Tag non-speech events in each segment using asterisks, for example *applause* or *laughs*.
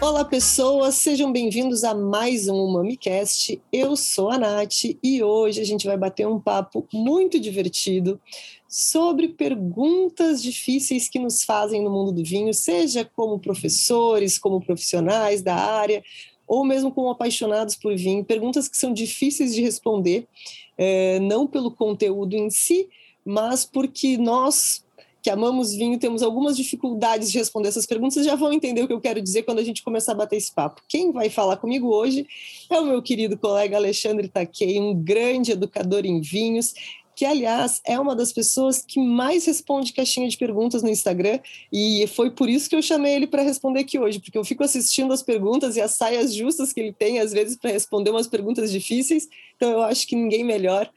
Olá, pessoas, sejam bem-vindos a mais um MamiCast. Eu sou a Nath e hoje a gente vai bater um papo muito divertido sobre perguntas difíceis que nos fazem no mundo do vinho, seja como professores, como profissionais da área, ou mesmo como apaixonados por vinho. Perguntas que são difíceis de responder, é, não pelo conteúdo em si, mas porque nós que amamos vinho, temos algumas dificuldades de responder essas perguntas, vocês já vão entender o que eu quero dizer quando a gente começar a bater esse papo. Quem vai falar comigo hoje é o meu querido colega Alexandre Taquei, um grande educador em vinhos, que, aliás, é uma das pessoas que mais responde caixinha de perguntas no Instagram, e foi por isso que eu chamei ele para responder aqui hoje, porque eu fico assistindo as perguntas e as saias justas que ele tem, às vezes, para responder umas perguntas difíceis, então eu acho que ninguém melhor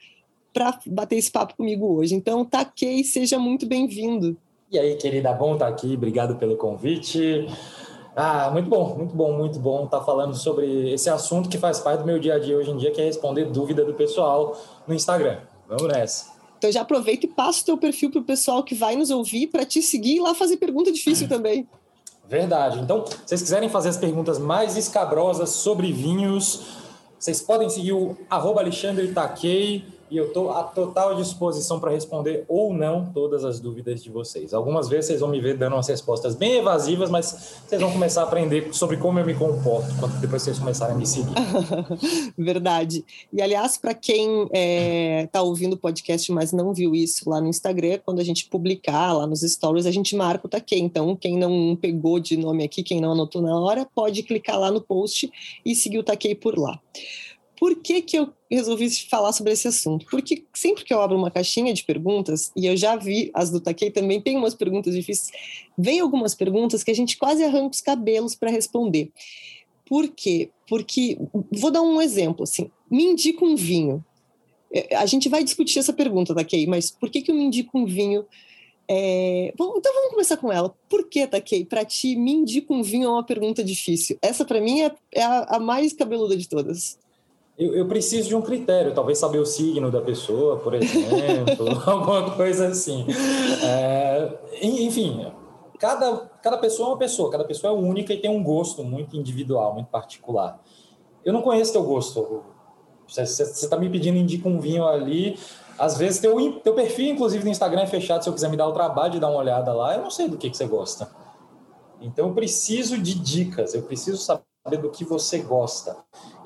para bater esse papo comigo hoje. Então, Takei, seja muito bem-vindo. E aí, querida, bom estar tá aqui, obrigado pelo convite. Ah, muito bom, muito bom, muito bom estar tá falando sobre esse assunto que faz parte do meu dia a dia hoje em dia, que é responder dúvida do pessoal no Instagram. Vamos nessa. Então já aproveita e passa o teu perfil para o pessoal que vai nos ouvir para te seguir e lá fazer pergunta difícil também. Verdade. Então, se vocês quiserem fazer as perguntas mais escabrosas sobre vinhos, vocês podem seguir o arroba Alexandre Taquei e eu estou à total disposição para responder ou não todas as dúvidas de vocês. Algumas vezes vocês vão me ver dando umas respostas bem evasivas, mas vocês vão começar a aprender sobre como eu me comporto quando depois vocês começarem a me seguir. *laughs* Verdade. E aliás, para quem está é, tá ouvindo o podcast, mas não viu isso lá no Instagram, quando a gente publicar lá nos stories, a gente marca o Taquei. Então, quem não pegou de nome aqui, quem não anotou na hora, pode clicar lá no post e seguir o Taquei por lá. Por que, que eu resolvi falar sobre esse assunto? Porque sempre que eu abro uma caixinha de perguntas, e eu já vi as do Taquei também, tem umas perguntas difíceis, vem algumas perguntas que a gente quase arranca os cabelos para responder. Por quê? Porque, vou dar um exemplo, assim, me indica um vinho. É, a gente vai discutir essa pergunta, Taquei, mas por que, que eu me indico um vinho é... então vamos começar com ela. Por que, Taquei? Para ti, me indica um vinho é uma pergunta difícil. Essa, para mim, é, é a, a, mais cabeluda de todas eu, eu, preciso de um critério, talvez saber o signo da pessoa, por exemplo, *laughs* alguma coisa assim. É, enfim, cada, cada pessoa é uma pessoa, cada pessoa é única e tem um gosto muito individual, muito particular. Eu não conheço teu gosto. Você está me pedindo indica um vinho ali. Às vezes teu, teu perfil, inclusive, no Instagram é fechado. Se eu quiser me dar o trabalho de dar uma olhada lá, eu não sei do que, que você gosta. Então eu preciso de dicas, eu preciso saber do que você gosta.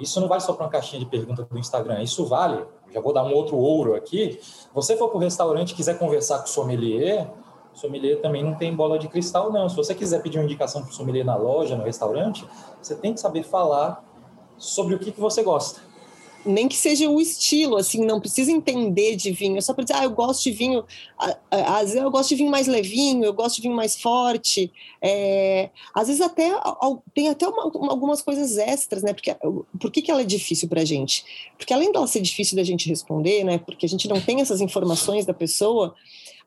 Isso não vale só para uma caixinha de pergunta do Instagram, isso vale, já vou dar um outro ouro aqui. Você for para o restaurante e quiser conversar com o sommelier, o sommelier também não tem bola de cristal, não. Se você quiser pedir uma indicação para o sommelier na loja, no restaurante, você tem que saber falar sobre o que, que você gosta nem que seja o estilo, assim, não precisa entender de vinho, é só para dizer, ah, eu gosto de vinho, às vezes eu gosto de vinho mais levinho, eu gosto de vinho mais forte, é, às vezes até tem até uma, algumas coisas extras, né, porque por que, que ela é difícil para a gente? Porque além dela ser difícil da gente responder, né, porque a gente não tem essas informações da pessoa,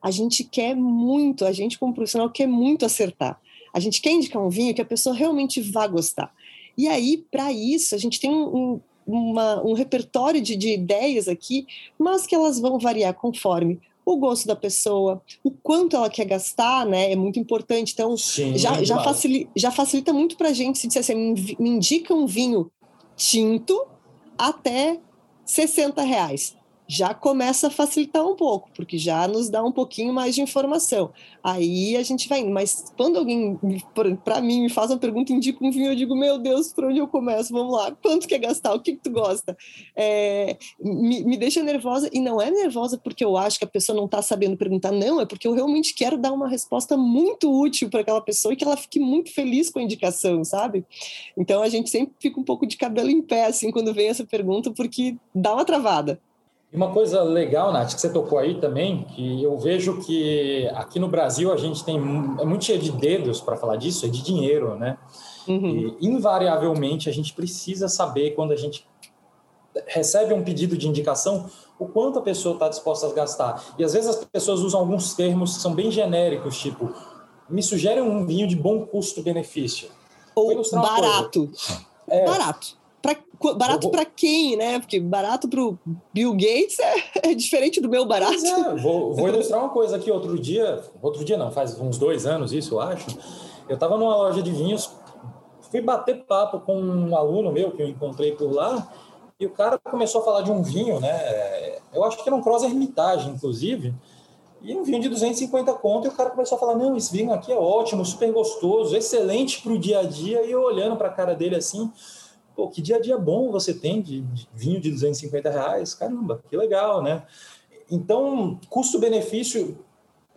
a gente quer muito, a gente como profissional quer muito acertar, a gente quer indicar um vinho que a pessoa realmente vá gostar, e aí, para isso, a gente tem um, uma, um repertório de, de ideias aqui, mas que elas vão variar conforme o gosto da pessoa, o quanto ela quer gastar, né? É muito importante. Então, Sim, já, já, facilita, já facilita muito para a gente se disser assim, me indica um vinho tinto até 60 reais já começa a facilitar um pouco, porque já nos dá um pouquinho mais de informação. Aí a gente vai indo. Mas quando alguém, para mim, me faz uma pergunta, indica um vinho, eu digo, meu Deus, por onde eu começo? Vamos lá, quanto quer gastar? O que, que tu gosta? É, me, me deixa nervosa, e não é nervosa porque eu acho que a pessoa não está sabendo perguntar, não, é porque eu realmente quero dar uma resposta muito útil para aquela pessoa e que ela fique muito feliz com a indicação, sabe? Então a gente sempre fica um pouco de cabelo em pé, assim, quando vem essa pergunta, porque dá uma travada. E uma coisa legal, Nath, que você tocou aí também, que eu vejo que aqui no Brasil a gente tem é muito cheio de dedos para falar disso, é de dinheiro, né? Uhum. E invariavelmente a gente precisa saber quando a gente recebe um pedido de indicação o quanto a pessoa está disposta a gastar. E às vezes as pessoas usam alguns termos que são bem genéricos, tipo, me sugere um vinho de bom custo-benefício. Ou barato. É, barato. Barato para quem, né? Porque barato para o Bill Gates é, é, diferente do meu barato. É, vou, vou, ilustrar uma coisa aqui. Outro dia, outro dia não, faz uns dois anos isso, eu acho. Eu estava numa loja de vinhos, fui bater papo com um aluno meu que eu encontrei por lá, e o cara começou a falar de um vinho, né? Eu acho que era um Cross Hermitage, inclusive, e um vinho de 250 conto, e o cara começou a falar: não, esse vinho aqui é ótimo, super gostoso, excelente para o dia a dia. E eu olhando para a cara dele assim, pô, que dia a dia bom você tem de, de vinho de 250 reais? Caramba, que legal, né? Então, custo-benefício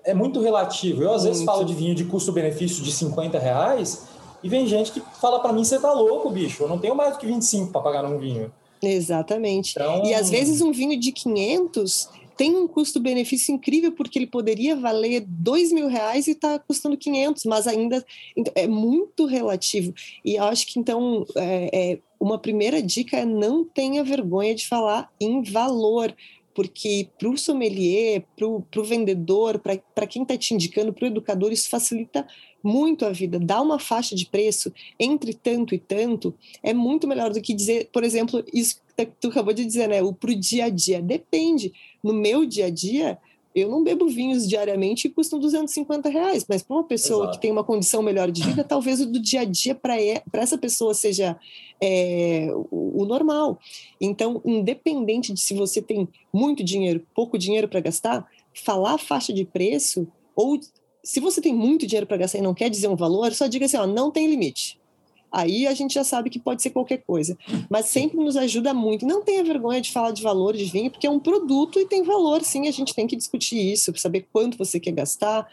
é muito relativo. Eu, às muito. vezes, falo de vinho de custo-benefício de 50 reais e vem gente que fala para mim: você tá louco, bicho, eu não tenho mais do que 25 para pagar num vinho. Exatamente. Então... E às vezes um vinho de 500 tem um custo-benefício incrível, porque ele poderia valer dois mil reais e está custando 500, mas ainda então, é muito relativo. E eu acho que, então, é, é, uma primeira dica é não tenha vergonha de falar em valor, porque para o sommelier, para o vendedor, para quem está te indicando, para o educador, isso facilita muito a vida. Dar uma faixa de preço entre tanto e tanto é muito melhor do que dizer, por exemplo, isso que tu acabou de dizer, né? O para o dia a dia. Depende no meu dia a dia, eu não bebo vinhos diariamente e custam 250 reais, mas para uma pessoa Exato. que tem uma condição melhor de vida, talvez o do dia a dia para essa pessoa seja é, o, o, normal. Então, independente de se você tem muito dinheiro, pouco dinheiro para gastar, falar a faixa de preço, ou se você tem muito dinheiro para gastar e não quer dizer um valor, só diga assim: ó, não tem limite aí a gente já sabe que pode ser qualquer coisa. Mas sempre nos ajuda muito. Não tenha vergonha de falar de valor de vinho, porque é um produto e tem valor, sim. A gente tem que discutir isso, saber quanto você quer gastar,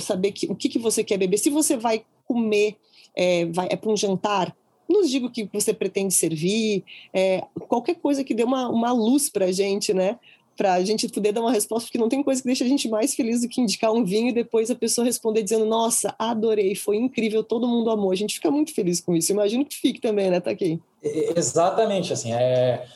saber que, o que, que você quer beber. Se você vai comer, é, vai, é para um jantar, nos diga o que você pretende servir, é, qualquer coisa que dê uma, uma luz para a gente, né? Para a gente poder dar uma resposta, porque não tem coisa que deixa a gente mais feliz do que indicar um vinho e depois a pessoa responder dizendo: Nossa, adorei, foi incrível, todo mundo amou. A gente fica muito feliz com isso. Imagino que fique também, né, Taquei? Exatamente, assim, é.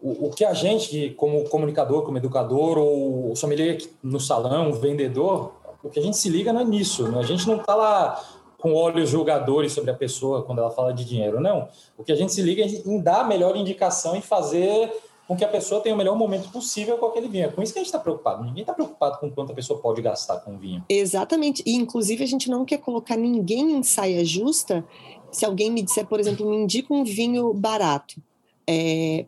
O, o que a gente, como comunicador, como educador, ou sommelier no salão, vendedor, o que a gente se liga não é nisso. Né? A gente não está lá com olhos julgadores sobre a pessoa quando ela fala de dinheiro, não. O que a gente se liga é em dar a melhor indicação e fazer com que a pessoa tenha o melhor momento possível com aquele vinho. É com isso que a gente está preocupado. Ninguém está preocupado com quanto a pessoa pode gastar com o vinho. Exatamente. E, inclusive, a gente não quer colocar ninguém em saia justa. Se alguém me disser, por exemplo, me indica um vinho barato. É,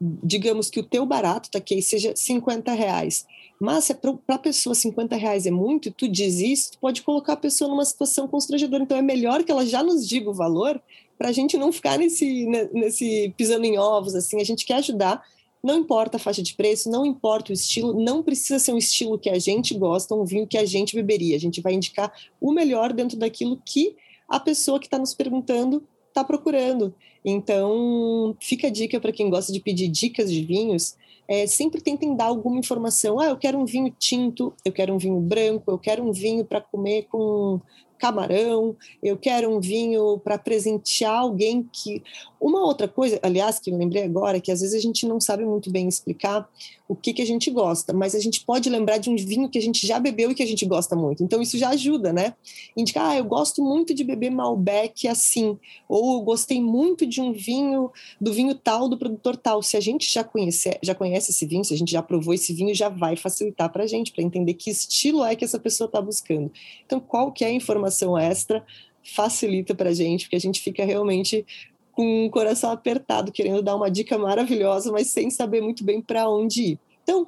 digamos que o teu barato, tá aqui, seja 50 reais. Mas se é para a pessoa 50 reais é muito, tu diz isso, tu pode colocar a pessoa numa situação constrangedora. Então é melhor que ela já nos diga o valor para a gente não ficar nesse, nesse pisando em ovos, assim, a gente quer ajudar, não importa a faixa de preço, não importa o estilo, não precisa ser um estilo que a gente gosta, um vinho que a gente beberia. A gente vai indicar o melhor dentro daquilo que a pessoa que está nos perguntando está procurando. Então, fica a dica para quem gosta de pedir dicas de vinhos. É, sempre tentem dar alguma informação. Ah, eu quero um vinho tinto, eu quero um vinho branco, eu quero um vinho para comer com camarão, eu quero um vinho para presentear alguém que. Uma outra coisa, aliás, que eu lembrei agora, que às vezes a gente não sabe muito bem explicar o que, que a gente gosta, mas a gente pode lembrar de um vinho que a gente já bebeu e que a gente gosta muito. Então isso já ajuda, né? Indicar, ah, eu gosto muito de beber Malbec assim, ou eu gostei muito de um vinho, do vinho tal, do produtor tal. Se a gente já conhece, já conhece esse vinho, se a gente já provou esse vinho, já vai facilitar para a gente, para entender que estilo é que essa pessoa está buscando. Então, qual que a informação extra facilita para a gente, porque a gente fica realmente com o coração apertado, querendo dar uma dica maravilhosa, mas sem saber muito bem para onde ir. Então,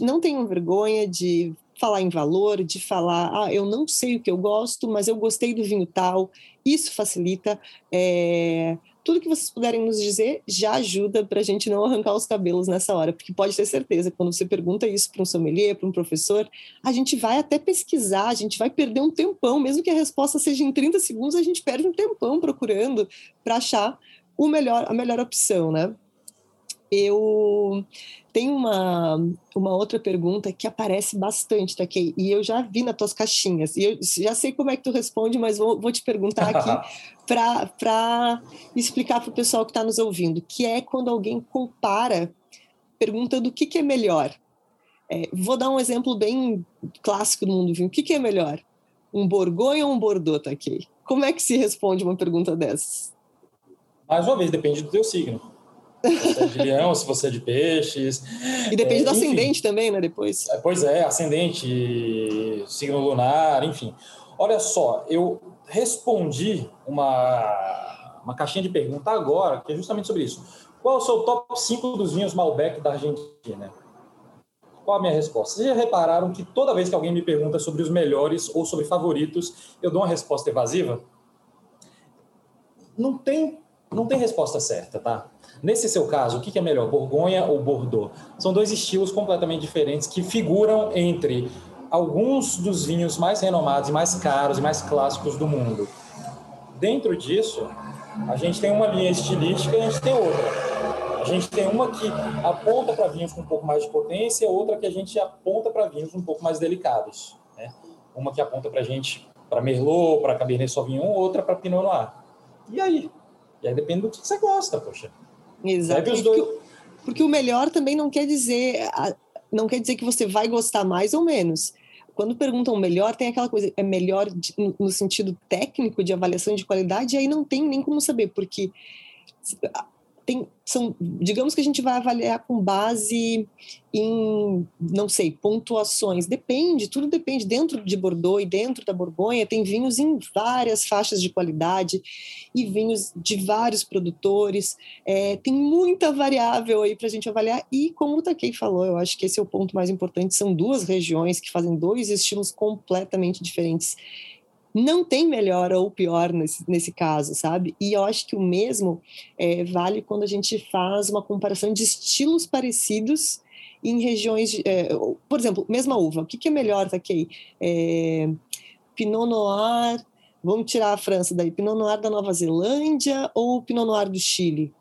não tenham vergonha de falar em valor, de falar, ah, eu não sei o que eu gosto, mas eu gostei do vinho tal. Isso facilita. É, tudo que vocês puderem nos dizer já ajuda para a gente não arrancar os cabelos nessa hora, porque pode ter certeza, quando você pergunta isso para um sommelier, para um professor, a gente vai até pesquisar, a gente vai perder um tempão, mesmo que a resposta seja em 30 segundos, a gente perde um tempão procurando para achar o melhor, a melhor opção, né? Eu tenho uma, uma outra pergunta que aparece bastante, tá, Kay? E eu já vi nas tuas caixinhas. E eu já sei como é que tu responde, mas vou, vou te perguntar aqui *laughs* para explicar para o pessoal que está nos ouvindo, que é quando alguém compara, perguntando o que, que é melhor. É, vou dar um exemplo bem clássico do mundo vinho. O que, que é melhor? Um Borgonha ou um Bordeaux, tá, Kay? Como é que se responde uma pergunta dessas? Mais uma vez, depende do teu signo. Se você é de leão, se você é de peixes. E depende é, do ascendente também, né? Depois. É, pois é, ascendente, signo lunar, enfim. Olha só, eu respondi uma, uma caixinha de pergunta agora, que é justamente sobre isso. Qual é o seu top 5 dos vinhos Malbec da Argentina? Qual a minha resposta? Vocês já repararam que toda vez que alguém me pergunta sobre os melhores ou sobre favoritos, eu dou uma resposta evasiva? Não tem, não tem resposta certa, tá? Nesse seu caso, o que é melhor, Borgonha ou Bordeaux? São dois estilos completamente diferentes que figuram entre alguns dos vinhos mais renomados mais caros e mais clássicos do mundo. Dentro disso, a gente tem uma linha estilística e a gente tem outra. A gente tem uma que aponta para vinhos com um pouco mais de potência, outra que a gente aponta para vinhos um pouco mais delicados. Né? Uma que aponta para a gente para Merlot, para Cabernet Sauvignon, outra para Pinot Noir. E aí? E aí depende do que você gosta, poxa. Exato. Porque, porque o melhor também não quer dizer não quer dizer que você vai gostar mais ou menos. Quando perguntam melhor, tem aquela coisa, é melhor no sentido técnico de avaliação de qualidade, e aí não tem nem como saber, porque tem, são, digamos que a gente vai avaliar com base em, não sei, pontuações. Depende, tudo depende. Dentro de Bordeaux e dentro da Borgonha tem vinhos em várias faixas de qualidade e vinhos de vários produtores. É, tem muita variável aí para a gente avaliar. E como o Takei falou, eu acho que esse é o ponto mais importante. São duas regiões que fazem dois estilos completamente diferentes não tem melhor ou pior nesse, nesse caso, sabe? E eu acho que o mesmo é, vale quando a gente faz uma comparação de estilos parecidos em regiões, de, é, por exemplo, mesma uva, o que, que é melhor, Takei? É, Pinot Noir, vamos tirar a França daí, Pinot Noir da Nova Zelândia ou Pinot Noir do Chile?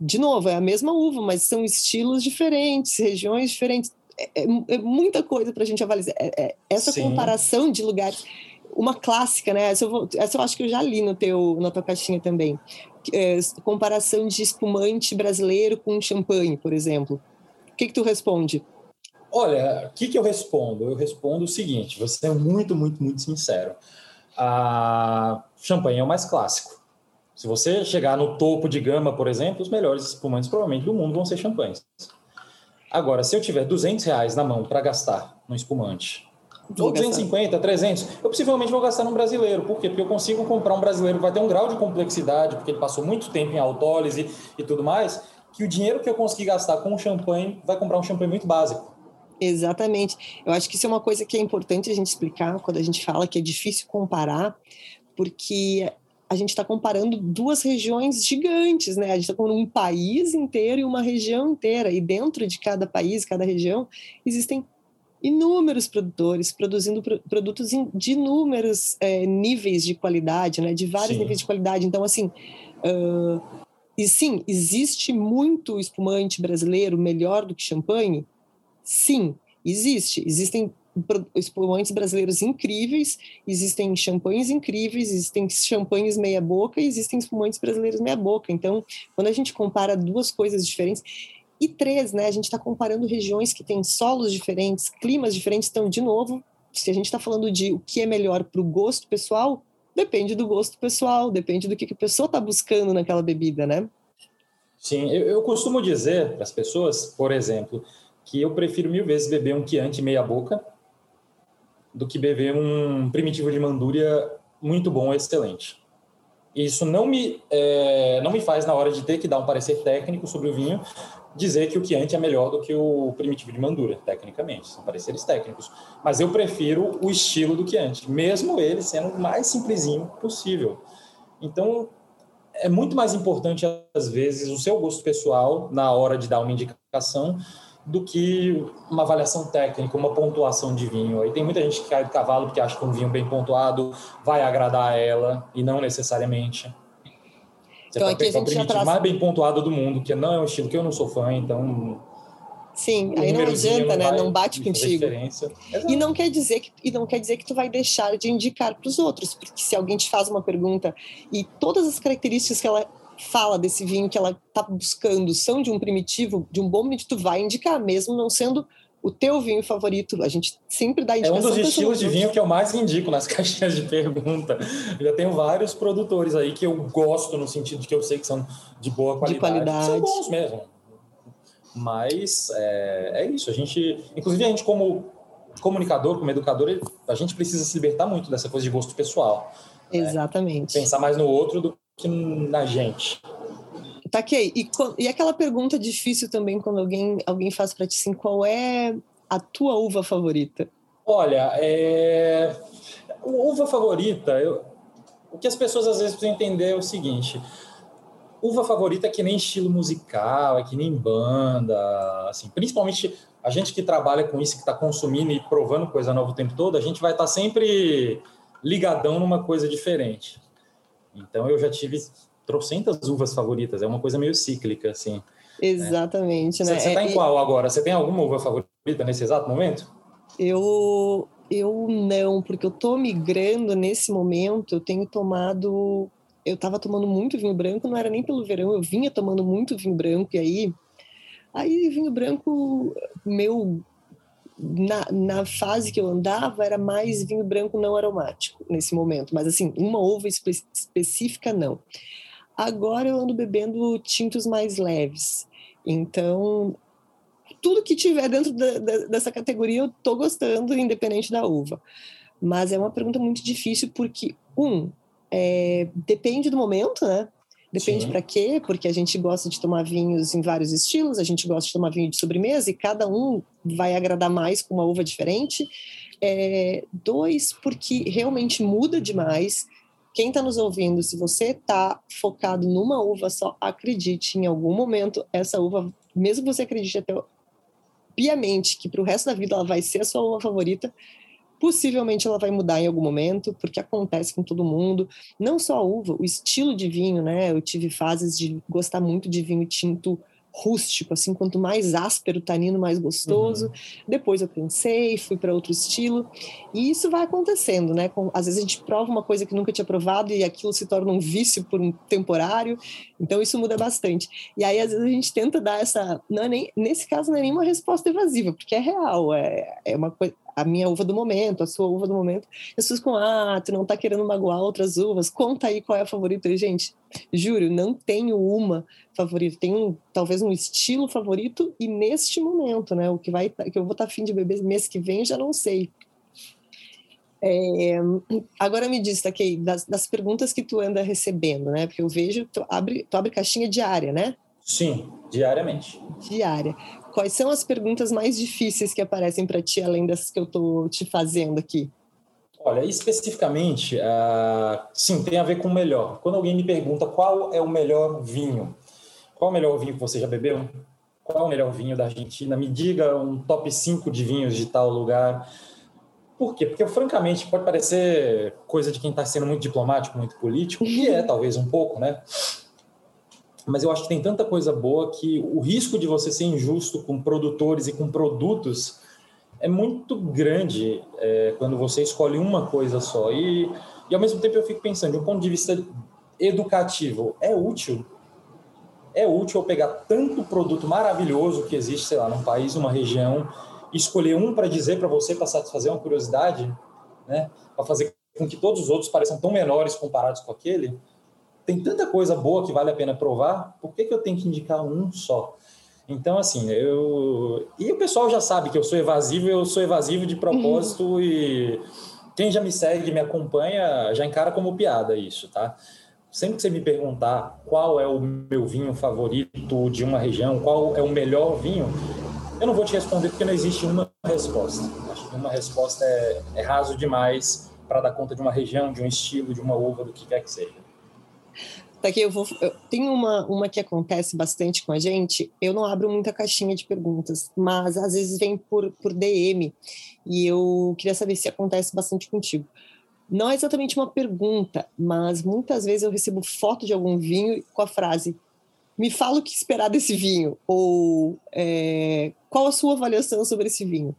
De novo, é a mesma uva, mas são estilos diferentes, regiões diferentes. É, é, é muita coisa para a gente avaliar. É, é, essa Sim. comparação de lugares uma clássica, né? Essa eu, vou, essa eu, acho que eu já li no teu, na tua caixinha também. É, comparação de espumante brasileiro com champanhe, por exemplo. O que, que tu responde? Olha, o que, que eu respondo? Eu respondo o seguinte: você é muito, muito, muito sincero. A champanhe é o mais clássico. Se você chegar no topo de gama, por exemplo, os melhores espumantes provavelmente do mundo vão ser champanhes. Agora, se eu tiver 200 reais na mão para gastar no espumante ou 250, 300, eu possivelmente vou gastar num brasileiro. Por quê? Porque eu consigo comprar um brasileiro que vai ter um grau de complexidade, porque ele passou muito tempo em autólise e tudo mais, que o dinheiro que eu conseguir gastar com um champanhe vai comprar um champanhe muito básico. Exatamente. Eu acho que isso é uma coisa que é importante a gente explicar quando a gente fala que é difícil comparar, porque a gente está comparando duas regiões gigantes, né? A gente está comparando um país inteiro e uma região inteira. E dentro de cada país, cada região, existem inúmeros produtores produzindo produtos de inúmeros é, níveis de qualidade, né? De vários sim. níveis de qualidade. Então, assim, uh, e sim, existe muito espumante brasileiro melhor do que champanhe? Sim, existe. Existem espumantes brasileiros incríveis, existem champanhes incríveis, existem champanhes meia boca e existem espumantes brasileiros meia boca. Então, quando a gente compara duas coisas diferentes, e três, né? A gente está comparando regiões que têm solos diferentes, climas diferentes. Então, de novo, se a gente está falando de o que é melhor para o gosto pessoal, depende do gosto pessoal, depende do que, que a pessoa está buscando naquela bebida, né? Sim, eu, eu costumo dizer para as pessoas, por exemplo, que eu prefiro mil vezes beber um Chianti meia boca do que beber um primitivo de Mandúria muito bom, excelente. Isso não me, é, não me faz, na hora de ter que dar um parecer técnico sobre o vinho, dizer que o Chianti é melhor do que o primitivo de Mandura, tecnicamente, são pareceres técnicos. Mas eu prefiro o estilo do Chianti, mesmo ele sendo o mais simplesinho possível. Então, é muito mais importante, às vezes, o seu gosto pessoal na hora de dar uma indicação do que uma avaliação técnica, uma pontuação de vinho. Aí tem muita gente que cai do cavalo porque acha que um vinho bem pontuado vai agradar a ela e não necessariamente. Você então, pode pegar o primitivo traz... mais bem pontuado do mundo, que não é um estilo que eu não sou fã, então Sim, aí não adianta, não né? Não bate contigo. E não quer dizer que e não quer dizer que tu vai deixar de indicar para os outros, porque se alguém te faz uma pergunta e todas as características que ela fala desse vinho que ela está buscando são de um primitivo, de um bom primitivo, tu vai indicar, mesmo não sendo o teu vinho favorito? A gente sempre dá indicação. É um dos estilos de vinho que eu mais indico nas *laughs* caixinhas de pergunta. Eu já tenho vários produtores aí que eu gosto no sentido de que eu sei que são de boa qualidade. De qualidade. São bons mesmo. Mas é, é isso. A gente, inclusive a gente como comunicador, como educador, a gente precisa se libertar muito dessa coisa de gosto pessoal. Né? Exatamente. Né? Pensar mais no outro do que na gente. Tá ok. E, e aquela pergunta difícil também quando alguém, alguém faz para ti assim, qual é a tua uva favorita? Olha, é... uva favorita, eu... o que as pessoas às vezes precisam entender é o seguinte: uva favorita é que nem estilo musical, é que nem banda, assim, principalmente a gente que trabalha com isso, que está consumindo e provando coisa nova o tempo todo, a gente vai estar tá sempre ligadão numa coisa diferente. Então eu já tive trocentas uvas favoritas, é uma coisa meio cíclica, assim. Né? Exatamente, né? Você está em qual agora? Você tem alguma uva favorita nesse exato momento? Eu, eu não, porque eu estou migrando nesse momento, eu tenho tomado... Eu estava tomando muito vinho branco, não era nem pelo verão, eu vinha tomando muito vinho branco, e aí... Aí vinho branco, meu na, na, fase que eu andava era mais vinho branco não aromático nesse momento, mas assim, uma uva espe específica não. Agora eu ando bebendo tintos mais leves. Então, tudo que tiver dentro da, da, dessa categoria eu tô gostando, independente da uva. Mas é uma pergunta muito difícil porque, um, é, depende do momento, né? Depende para quê? Porque a gente gosta de tomar vinhos em vários estilos, a gente gosta de tomar vinho de sobremesa e cada um vai agradar mais com uma uva diferente. É, dois, porque realmente muda demais quem está nos ouvindo, se você está focado numa uva só, acredite, em algum momento essa uva, mesmo que você acredite até piamente que para o resto da vida ela vai ser a sua uva favorita, possivelmente ela vai mudar em algum momento, porque acontece com todo mundo. Não só a uva, o estilo de vinho, né? Eu tive fases de gostar muito de vinho tinto rústico, assim, quanto mais áspero o tanino, mais gostoso. Uhum. Depois eu pensei, fui para outro estilo. E isso vai acontecendo, né? Com, às vezes a gente prova uma coisa que nunca tinha provado e aquilo se torna um vício por um temporário. Então isso muda bastante. E aí às vezes a gente tenta dar essa, não é nem nesse caso não é nenhuma resposta evasiva, porque é real, é, é uma coisa a minha uva do momento, a sua uva do momento. As pessoas com, ah, tu não tá querendo magoar outras uvas, conta aí qual é a favorita. gente, juro, não tenho uma favorita, tenho talvez um estilo favorito e neste momento, né, o que vai, que eu vou estar tá afim de beber mês que vem, já não sei. É, agora me diz, Takei, das, das perguntas que tu anda recebendo, né, porque eu vejo, tu abre, tu abre caixinha diária, né? Sim, diariamente. Diária. Quais são as perguntas mais difíceis que aparecem para ti, além das que eu estou te fazendo aqui? Olha, especificamente, uh, sim, tem a ver com o melhor. Quando alguém me pergunta qual é o melhor vinho, qual é o melhor vinho que você já bebeu? Qual é o melhor vinho da Argentina? Me diga um top 5 de vinhos de tal lugar. Por quê? Porque, francamente, pode parecer coisa de quem está sendo muito diplomático, muito político, e é *laughs* talvez um pouco, né? Mas eu acho que tem tanta coisa boa que o risco de você ser injusto com produtores e com produtos é muito grande é, quando você escolhe uma coisa só. E, e ao mesmo tempo eu fico pensando, de um ponto de vista educativo, é útil? É útil eu pegar tanto produto maravilhoso que existe, sei lá, num país, numa região, e escolher um para dizer para você, para satisfazer uma curiosidade, né? para fazer com que todos os outros pareçam tão menores comparados com aquele? Tem tanta coisa boa que vale a pena provar, por que, que eu tenho que indicar um só? Então, assim, eu. E o pessoal já sabe que eu sou evasivo, eu sou evasivo de propósito uhum. e quem já me segue, me acompanha, já encara como piada isso, tá? Sempre que você me perguntar qual é o meu vinho favorito de uma região, qual é o melhor vinho, eu não vou te responder porque não existe uma resposta. Acho que uma resposta é, é raso demais para dar conta de uma região, de um estilo, de uma uva, do que quer que seja. Tá eu vou. Eu, tem uma, uma que acontece bastante com a gente. Eu não abro muita caixinha de perguntas, mas às vezes vem por, por DM e eu queria saber se acontece bastante contigo. Não é exatamente uma pergunta, mas muitas vezes eu recebo foto de algum vinho com a frase: me fala o que esperar desse vinho, ou é, qual a sua avaliação sobre esse vinho.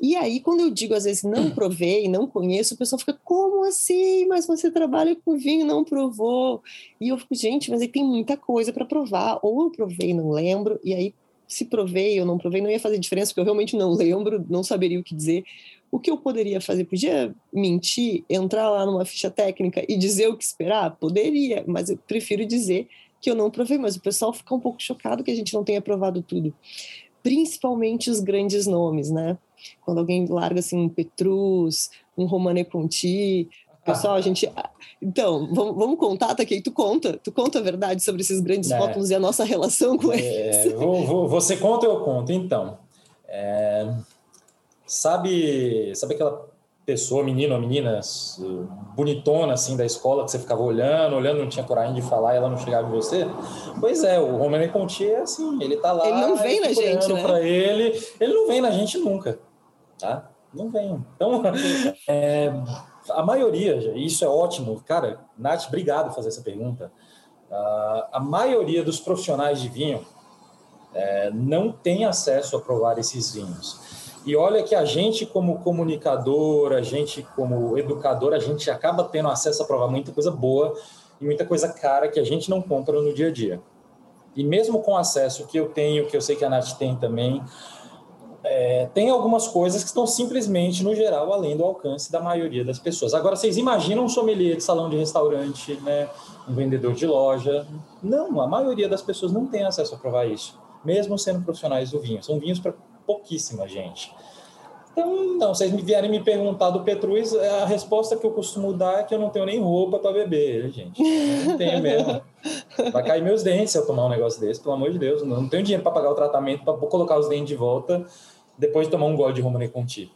E aí, quando eu digo, às vezes, não provei, não conheço, o pessoal fica, como assim? Mas você trabalha com vinho não provou. E eu fico, gente, mas aí tem muita coisa para provar. Ou eu provei não lembro, e aí se provei ou não provei, não ia fazer diferença, porque eu realmente não lembro, não saberia o que dizer. O que eu poderia fazer? Podia mentir, entrar lá numa ficha técnica e dizer o que esperar? Poderia, mas eu prefiro dizer que eu não provei, mas o pessoal fica um pouco chocado que a gente não tenha provado tudo. Principalmente os grandes nomes, né? Quando alguém larga assim um Petrus, um Romane Conti, pessoal, a gente. Então, vamos, vamos contar, tá aqui. Tu conta, tu conta a verdade sobre esses grandes é. rótulos e a nossa relação com é, eles. Vou, vou, você conta, eu conto. Então, é, sabe, sabe aquela pessoa, menino ou menina, bonitona assim da escola, que você ficava olhando, olhando, não tinha coragem de falar e ela não chegava em você? Pois é, o Romano Conti é assim, ele tá lá. Ele não vem na gente, né? Pra ele, ele não vem na gente nunca, tá? Não vem. Então, *laughs* é, a maioria, isso é ótimo. Cara, Nath, obrigado por fazer essa pergunta. Uh, a maioria dos profissionais de vinho é, não tem acesso a provar esses vinhos. E olha que a gente, como comunicador, a gente, como educador, a gente acaba tendo acesso a provar muita coisa boa e muita coisa cara que a gente não compra no dia a dia. E mesmo com acesso que eu tenho, que eu sei que a Nath tem também, é, tem algumas coisas que estão simplesmente, no geral, além do alcance da maioria das pessoas. Agora, vocês imaginam um sommelier de salão de restaurante, né, um vendedor de loja? Não, a maioria das pessoas não tem acesso a provar isso, mesmo sendo profissionais do vinho. São vinhos para pouquíssima gente. Então, não, vocês me vierem me perguntar do Petrus, a resposta que eu costumo dar é que eu não tenho nem roupa para beber, gente. Não tenho mesmo. Vai cair meus dentes se eu tomar um negócio desse, pelo amor de Deus. Não tenho dinheiro para pagar o tratamento, para colocar os dentes de volta depois de tomar um gole de Romane Conti.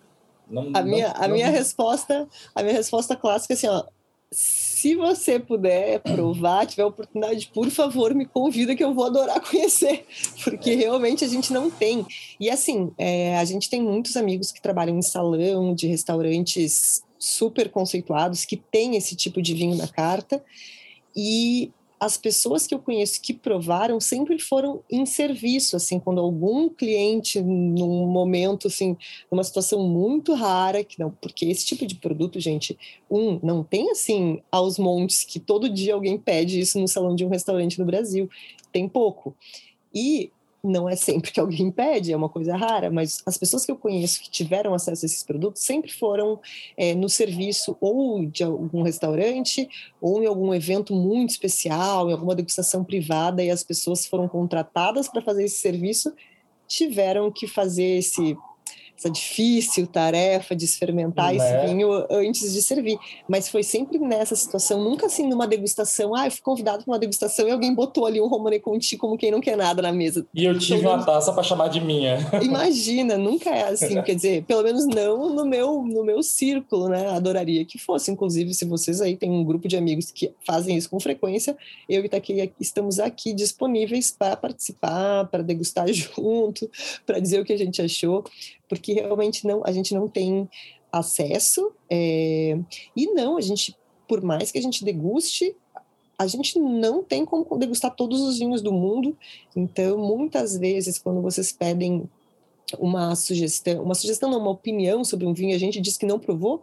Não, a minha, não, a minha resposta, a minha resposta clássica é assim, ó, se você puder provar, tiver oportunidade, por favor, me convida que eu vou adorar *laughs* conhecer, porque realmente a gente não tem. E assim, é, a gente tem muitos amigos que trabalham em salão de restaurantes super conceituados que tem esse tipo de vinho na carta e as pessoas que eu conheço que provaram sempre foram em serviço, assim, quando algum cliente num momento assim, numa situação muito rara, que não, porque esse tipo de produto, gente, um, não tem assim aos montes que todo dia alguém pede isso no salão de um restaurante no Brasil, tem pouco. E não é sempre que alguém pede, é uma coisa rara, mas as pessoas que eu conheço que tiveram acesso a esses produtos sempre foram é, no serviço ou de algum restaurante ou em algum evento muito especial, em alguma degustação privada, e as pessoas foram contratadas para fazer esse serviço, tiveram que fazer esse essa difícil tarefa de fermentar esse é? vinho antes de servir. Mas foi sempre nessa situação, nunca assim numa degustação. Ah, eu fui convidado para uma degustação e alguém botou ali um Romane Conti como quem não quer nada na mesa. E eu tive então, uma taça para chamar de minha. *laughs* Imagina, nunca é assim, quer dizer, pelo menos não no meu no meu círculo, né? Adoraria que fosse. Inclusive, se vocês aí têm um grupo de amigos que fazem isso com frequência, eu e Taki estamos aqui disponíveis para participar, para degustar *laughs* junto, para dizer o que a gente achou porque realmente não, a gente não tem acesso é, e não, a gente, por mais que a gente deguste, a gente não tem como degustar todos os vinhos do mundo, então muitas vezes quando vocês pedem uma sugestão, uma sugestão não, uma opinião sobre um vinho, a gente diz que não provou,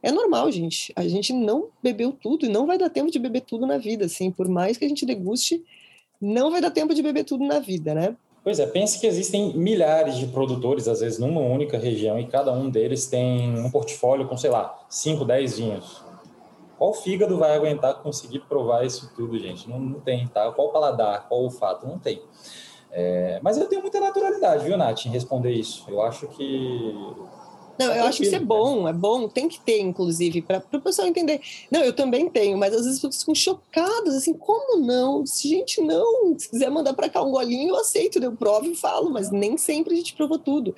é normal, gente. A gente não bebeu tudo e não vai dar tempo de beber tudo na vida, assim, por mais que a gente deguste, não vai dar tempo de beber tudo na vida, né? Pois é, pense que existem milhares de produtores, às vezes numa única região, e cada um deles tem um portfólio com, sei lá, 5, 10 vinhos. Qual fígado vai aguentar conseguir provar isso tudo, gente? Não, não tem, tá? Qual paladar, qual olfato? Não tem. É, mas eu tenho muita naturalidade, viu, Nath, em responder isso. Eu acho que não, eu acho que isso é bom, é bom, tem que ter, inclusive, para o pessoal entender. Não, eu também tenho, mas às vezes pessoas ficam chocadas, assim, como não? Se gente não, se quiser mandar para cá um golinho, eu aceito, eu provo e falo, mas nem sempre a gente provou tudo.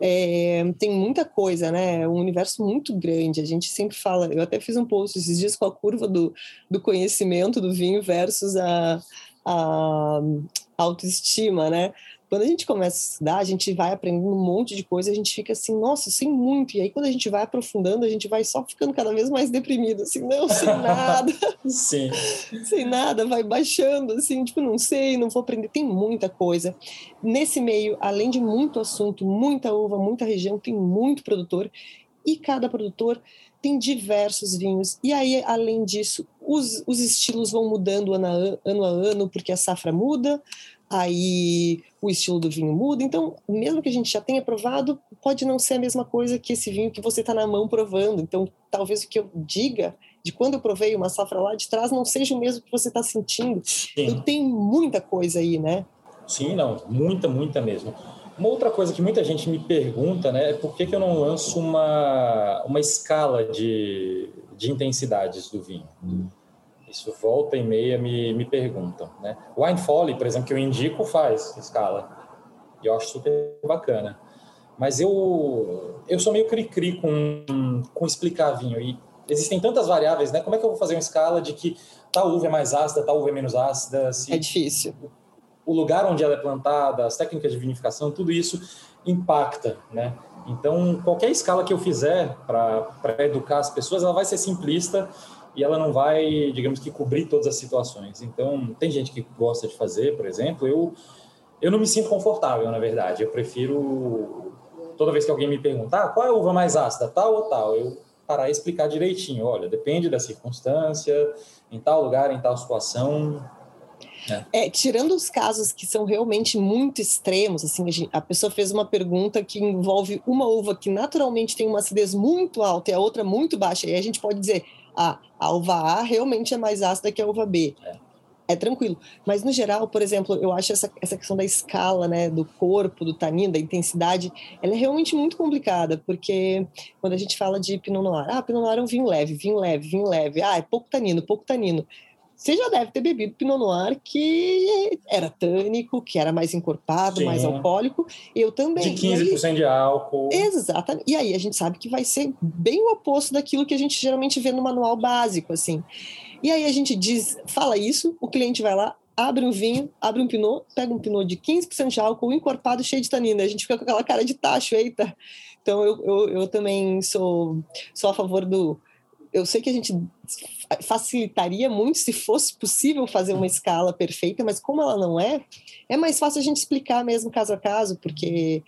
É, tem muita coisa, né? É um universo muito grande. A gente sempre fala, eu até fiz um post esses dias com a curva do, do conhecimento do vinho versus a, a autoestima, né? Quando a gente começa a estudar, a gente vai aprendendo um monte de coisa, a gente fica assim, nossa, sei muito. E aí, quando a gente vai aprofundando, a gente vai só ficando cada vez mais deprimido, assim, não sei *laughs* nada. Sim. sem nada, vai baixando, assim, tipo, não sei, não vou aprender. Tem muita coisa. Nesse meio, além de muito assunto, muita uva, muita região, tem muito produtor. E cada produtor tem diversos vinhos. E aí, além disso, os, os estilos vão mudando ano a, ano a ano, porque a safra muda, aí o estilo do vinho muda. Então, mesmo que a gente já tenha provado, pode não ser a mesma coisa que esse vinho que você está na mão provando. Então, talvez o que eu diga de quando eu provei uma safra lá de trás não seja o mesmo que você está sentindo. Sim. Então, tem muita coisa aí, né? Sim, não, muita, muita mesmo. Uma outra coisa que muita gente me pergunta, né, é por que, que eu não lanço uma, uma escala de, de intensidades do vinho. Isso volta e meia me, me perguntam, né? Wine Folly, por exemplo, que eu indico, faz escala. E eu acho super bacana. Mas eu, eu sou meio cri-cri com, com explicar vinho. E existem tantas variáveis, né? Como é que eu vou fazer uma escala de que tal uva é mais ácida, tal uva é menos ácida? Se... É difícil o lugar onde ela é plantada, as técnicas de vinificação, tudo isso impacta, né? Então, qualquer escala que eu fizer para educar as pessoas, ela vai ser simplista e ela não vai, digamos que, cobrir todas as situações. Então, tem gente que gosta de fazer, por exemplo, eu, eu não me sinto confortável, na verdade. Eu prefiro, toda vez que alguém me perguntar ah, qual é a uva mais ácida, tal ou tal, eu parar e explicar direitinho. Olha, depende da circunstância, em tal lugar, em tal situação, é. é. tirando os casos que são realmente muito extremos, assim, a, gente, a, pessoa fez uma pergunta que envolve uma uva que naturalmente tem uma acidez muito alta e a outra muito baixa, e a gente pode dizer, ah, a uva A realmente é mais ácida que a uva B. É. é tranquilo. Mas, no geral, por exemplo, eu acho essa, essa questão da escala, né, do corpo, do tanino, da intensidade, ela é realmente muito complicada, porque quando a gente fala de Pinot Noir, ah, Pinot Noir é um vinho leve, vinho leve, vinho leve, ah, é pouco tanino, pouco tanino você já deve ter bebido Pinot Noir que era tânico, que era mais encorpado, Sim. mais alcoólico. Eu também. De 15% aí, de álcool. Exatamente. E aí a gente sabe que vai ser bem o oposto daquilo que a gente geralmente vê no manual básico, assim. E aí a gente diz, fala isso, o cliente vai lá, abre um vinho, abre um pinot, pega um pinot de 15% de álcool, encorpado, cheio de tanina. A gente fica com aquela cara de tacho, eita. Então eu, eu, eu também sou, sou a favor do eu sei que a gente facilitaria muito se fosse possível fazer uma escala perfeita, mas como ela não é, é mais fácil a gente explicar mesmo caso a caso, porque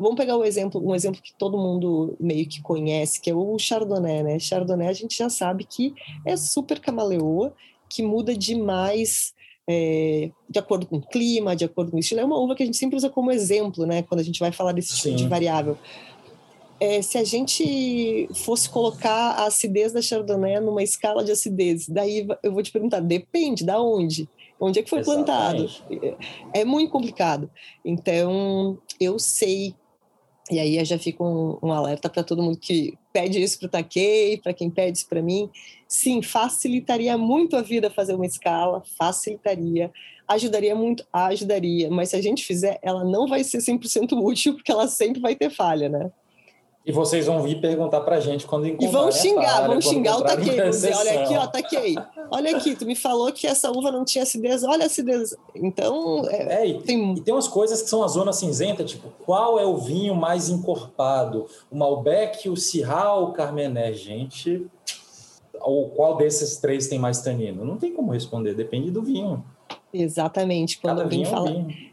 vamos pegar um exemplo, um exemplo que todo mundo meio que conhece, que é o Chardonnay, né? Chardonnay a gente já sabe que é super camaleoa, que muda demais é, de acordo com o clima, de acordo com o estilo. É uma uva que a gente sempre usa como exemplo, né? Quando a gente vai falar desse tipo Sim. de variável é, se a gente fosse colocar a acidez da Chardonnay numa escala de acidez, daí eu vou te perguntar, depende da onde? Onde é que foi Exatamente. plantado? É muito complicado. Então, eu sei, e aí já fica um, um alerta para todo mundo que pede isso para o Takei, para quem pede isso para mim. Sim, facilitaria muito a vida fazer uma escala, facilitaria. Ajudaria muito? Ajudaria. Mas se a gente fizer, ela não vai ser 100% útil, porque ela sempre vai ter falha, né? E vocês vão vir perguntar pra gente quando encontrar. E vão xingar, vão xingar o Taquei. olha aqui, ó, Taquei. Olha aqui, tu me falou que essa uva não tinha acidez, olha a acidez. Então. É, é e, tem... e tem umas coisas que são a zona cinzenta, tipo, qual é o vinho mais encorpado? O Malbec, o ou o Carmené? Gente. Ou qual desses três tem mais tanino? Não tem como responder, depende do vinho. Exatamente. Quando Cada alguém fala. É, um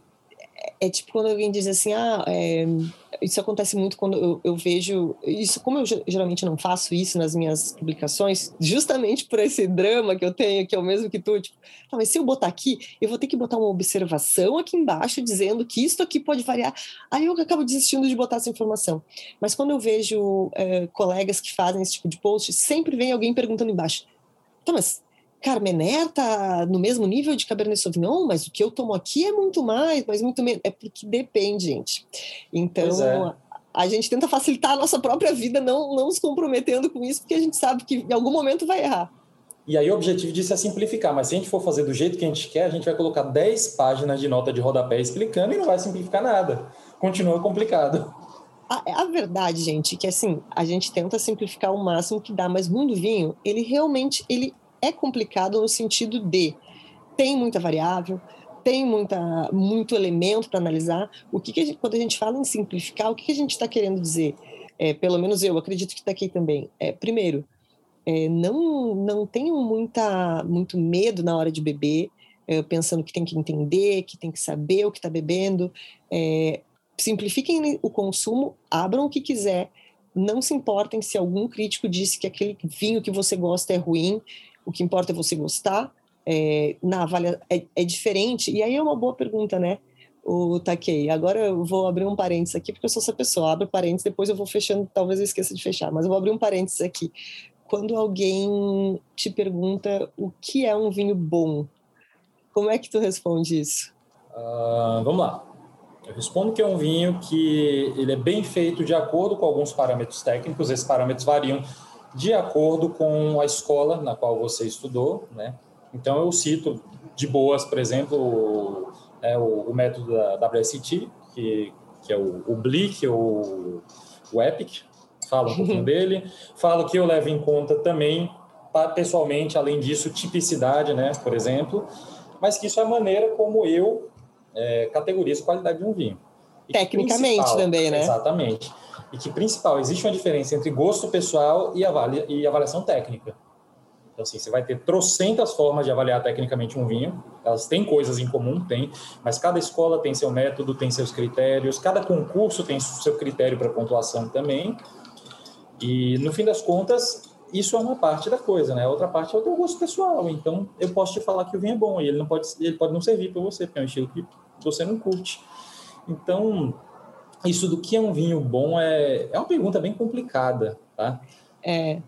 é, tipo quando alguém diz assim, ah. É isso acontece muito quando eu, eu, vejo isso como eu geralmente não faço isso nas minhas publicações justamente por esse drama que eu tenho que é o mesmo que tu tipo, tá, mas se eu botar aqui eu vou ter que botar uma observação aqui embaixo dizendo que isso aqui pode variar aí eu acabo desistindo de botar essa informação mas quando eu vejo é, colegas que fazem esse tipo de post sempre vem alguém perguntando embaixo tá, mas Carmener tá no mesmo nível de Cabernet Sauvignon, mas o que eu tomo aqui é muito mais, mas muito menos. É porque depende, gente. Então, é. a gente tenta facilitar a nossa própria vida, não, não se comprometendo com isso, porque a gente sabe que em algum momento vai errar. E aí o objetivo disso é simplificar, mas se a gente for fazer do jeito que a gente quer, a gente vai colocar 10 páginas de nota de rodapé explicando e não vai simplificar nada. Continua complicado. A, a, verdade, gente, é que assim, a gente tenta simplificar o máximo que dá, mas mundo vinho, ele realmente ele é complicado no sentido de tem muita variável, tem muita, muito elemento para analisar. O que, que a gente, quando a gente fala em simplificar, o que, que a gente está querendo dizer? É, pelo menos eu acredito que está aqui também. É, primeiro, é, não não tenham muita muito medo na hora de beber, é, pensando que tem que entender, que tem que saber o que está bebendo. É, simplifiquem o consumo, abram o que quiser. Não se importem se algum crítico disse que aquele vinho que você gosta é ruim o que importa é você gostar, é, na avalia, é, é diferente. E aí é uma boa pergunta, né? o Takei. Agora eu vou abrir um parênteses aqui, porque eu sou essa pessoa. Abro parênteses, depois eu vou fechando, talvez eu esqueça de fechar, mas eu vou abrir um parênteses aqui. Quando alguém te pergunta o que é um vinho bom, como é que tu responde isso? Uh, vamos lá. Eu respondo que é um vinho que ele é bem feito de acordo com alguns parâmetros técnicos. Esses parâmetros variam de acordo com a escola na qual você estudou, né? Então eu cito de boas, por exemplo, é, o, o, método da WST, que, que é o, o Blick, o, o Epic, falo um *laughs* pouquinho dele. Falo que eu levo em conta também, pessoalmente, além disso, tipicidade, né, por exemplo, mas que isso é a maneira como eu é, categorizo a qualidade de um vinho. E Tecnicamente também, né? Exatamente. E que principal, existe uma diferença entre gosto pessoal e, avalia, e avaliação técnica. Então, assim, você vai ter trocentas formas de avaliar tecnicamente um vinho. Elas têm coisas em comum, tem, mas cada escola tem seu método, tem seus critérios, cada concurso tem seu critério para pontuação também. E, no fim das contas, isso é uma parte da coisa, né? A outra parte é o teu gosto pessoal. Então, eu posso te falar que o vinho é bom e ele não pode, ele pode não servir para você, porque é um estilo que você não curte. Então, isso do que é um vinho bom é, é uma pergunta bem complicada, tá? É,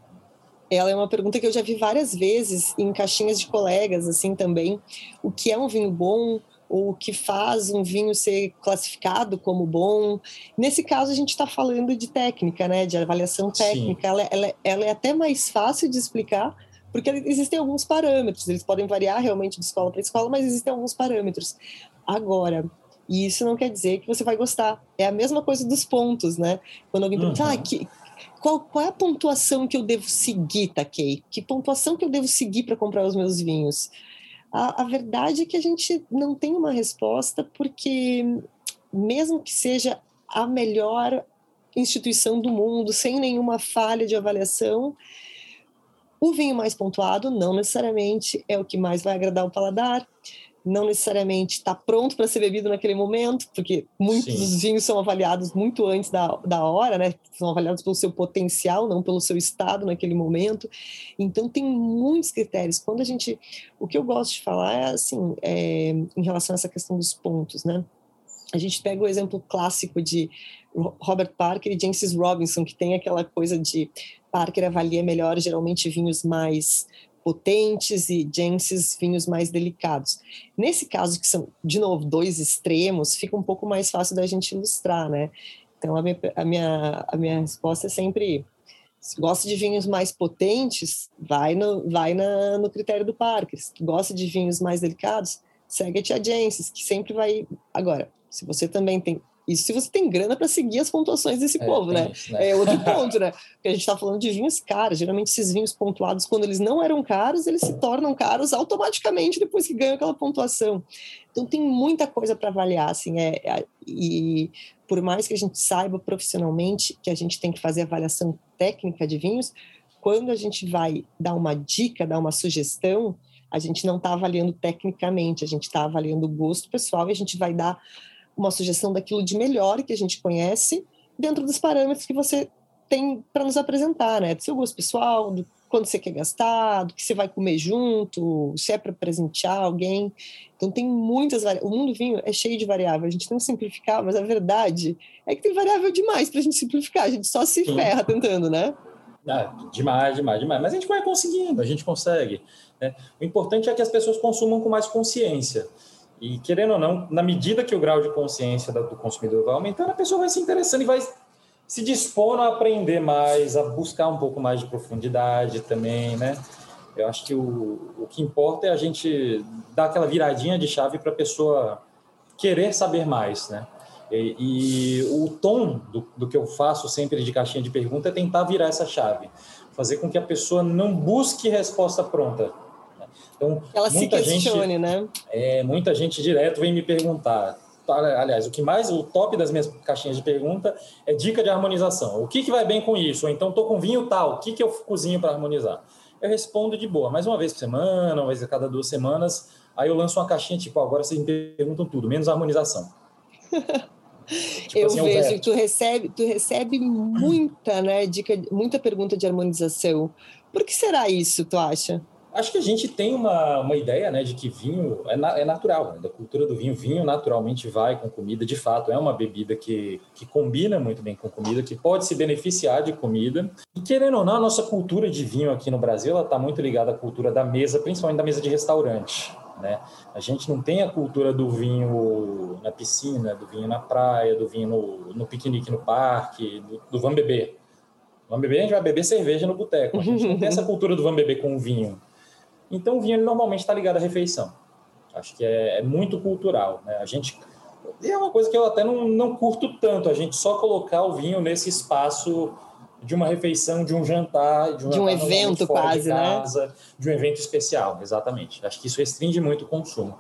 ela é uma pergunta que eu já vi várias vezes em caixinhas de colegas, assim também. O que é um vinho bom? Ou o que faz um vinho ser classificado como bom? Nesse caso, a gente está falando de técnica, né? De avaliação técnica. Ela, ela, ela é até mais fácil de explicar, porque existem alguns parâmetros. Eles podem variar realmente de escola para escola, mas existem alguns parâmetros. Agora, e isso não quer dizer que você vai gostar. É a mesma coisa dos pontos, né? Quando alguém pergunta, uhum. ah, que, qual, qual é a pontuação que eu devo seguir, Takei? Que pontuação que eu devo seguir para comprar os meus vinhos? A, a verdade é que a gente não tem uma resposta, porque mesmo que seja a melhor instituição do mundo, sem nenhuma falha de avaliação, o vinho mais pontuado não necessariamente é o que mais vai agradar o paladar não necessariamente está pronto para ser bebido naquele momento, porque muitos Sim. dos vinhos são avaliados muito antes da, da hora, né? São avaliados pelo seu potencial, não pelo seu estado naquele momento. Então tem muitos critérios. Quando a gente, o que eu gosto de falar é assim, é, em relação a essa questão dos pontos, né? A gente pega o exemplo clássico de Robert Parker e James Robinson, que tem aquela coisa de Parker avalia melhor geralmente vinhos mais potentes e Jenses vinhos mais delicados. Nesse caso, que são, de novo, dois extremos, fica um pouco mais fácil da gente ilustrar, né? Então, a minha, a minha, a minha resposta é sempre: se gosta de vinhos mais potentes, vai no, vai na, no critério do Parker. Se gosta de vinhos mais delicados, segue a Tia que sempre vai. Agora, se você também tem isso se você tem grana para seguir as pontuações desse é, povo, né? Isso, né? É outro *laughs* ponto, né? Porque a gente está falando de vinhos caros. Geralmente, esses vinhos pontuados, quando eles não eram caros, eles se tornam caros automaticamente depois que ganham aquela pontuação. Então, tem muita coisa para avaliar, assim. É, é, e por mais que a gente saiba profissionalmente que a gente tem que fazer avaliação técnica de vinhos, quando a gente vai dar uma dica, dar uma sugestão, a gente não está avaliando tecnicamente, a gente está avaliando o gosto pessoal e a gente vai dar uma sugestão daquilo de melhor que a gente conhece dentro dos parâmetros que você tem para nos apresentar, né? Do seu gosto pessoal, do quando você quer gastar, do que você vai comer junto, se é para presentear alguém. Então tem muitas variáveis. O mundo vinho é cheio de variáveis. A gente tem que simplificar, mas a verdade é que tem variável demais para a gente simplificar. A gente só se Sim. ferra tentando, né? Ah, demais, demais, demais. Mas a gente vai conseguindo, a gente consegue. Né? O importante é que as pessoas consumam com mais consciência. E, querendo ou não, na medida que o grau de consciência do consumidor vai aumentando, a pessoa vai se interessando e vai se dispor a aprender mais, a buscar um pouco mais de profundidade também, né? Eu acho que o, o que importa é a gente dar aquela viradinha de chave para a pessoa querer saber mais, né? E, e o tom do, do, que eu faço sempre de caixinha de pergunta é tentar virar essa chave, fazer com que a pessoa não busque resposta pronta, então, ela se questione, gente, né? É, muita gente direto vem me perguntar. Aliás, o que mais, o top das minhas caixinhas de pergunta é dica de harmonização. O que, que vai bem com isso? Ou então, tô com vinho tal, o que, que eu cozinho para harmonizar? Eu respondo de boa, mais uma vez por semana, uma vez a cada duas semanas. Aí eu lanço uma caixinha tipo, agora vocês me perguntam tudo, menos harmonização. *laughs* tipo eu assim, vejo que tu recebe, tu recebe muita, né, dica, muita pergunta de harmonização. Por que será isso, tu acha? Acho que a gente tem uma, uma ideia né, de que vinho é, na, é natural, né, da cultura do vinho. Vinho naturalmente vai com comida, de fato, é uma bebida que, que combina muito bem com comida, que pode se beneficiar de comida. E querendo ou não, a nossa cultura de vinho aqui no Brasil está muito ligada à cultura da mesa, principalmente da mesa de restaurante. Né? A gente não tem a cultura do vinho na piscina, do vinho na praia, do vinho no, no piquenique no parque, do, do vamos beber. Vamos beber, a gente vai beber cerveja no boteco. A gente não tem essa cultura do vamos beber com vinho. Então, o vinho normalmente está ligado à refeição. Acho que é, é, muito cultural. Né? A gente é uma coisa que eu até não, não curto tanto. A gente só colocar o vinho nesse espaço de uma refeição, de um jantar, de um, de um evento quase, de né? casa, né? De um evento especial, exatamente. Acho que isso restringe muito o consumo.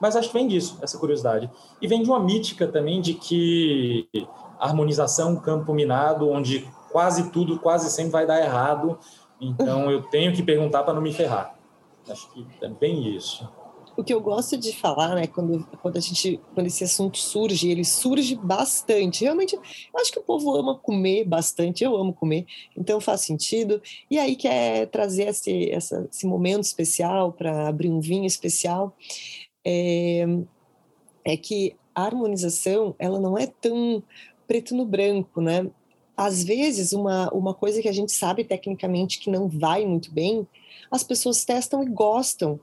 Mas acho que vem disso, essa curiosidade. E vem de uma mítica também de que harmonização, campo minado, onde quase tudo, quase sempre vai dar errado. Então eu tenho que perguntar para não me ferrar. Acho que é bem isso. O que eu gosto de falar, né, quando, quando a gente, quando esse assunto surge, ele surge bastante. Realmente, eu acho que o povo ama comer bastante, eu amo comer, então faz sentido. E aí quer trazer esse, essa, esse momento especial para abrir um vinho especial. É, é que a harmonização, ela não é tão preto no branco, né? Às vezes, uma, uma coisa que a gente sabe tecnicamente que não vai muito bem, as pessoas testam e gostam.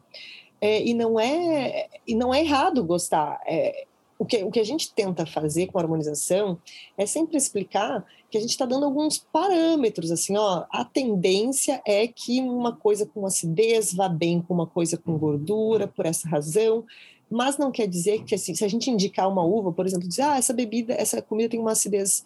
É, e, não é, e não é errado gostar. É, o, que, o que a gente tenta fazer com a harmonização é sempre explicar que a gente está dando alguns parâmetros, assim, ó, a tendência é que uma coisa com acidez vá bem com uma coisa com gordura, por essa razão, mas não quer dizer que assim, se a gente indicar uma uva, por exemplo, dizer, ah, essa bebida, essa comida tem uma acidez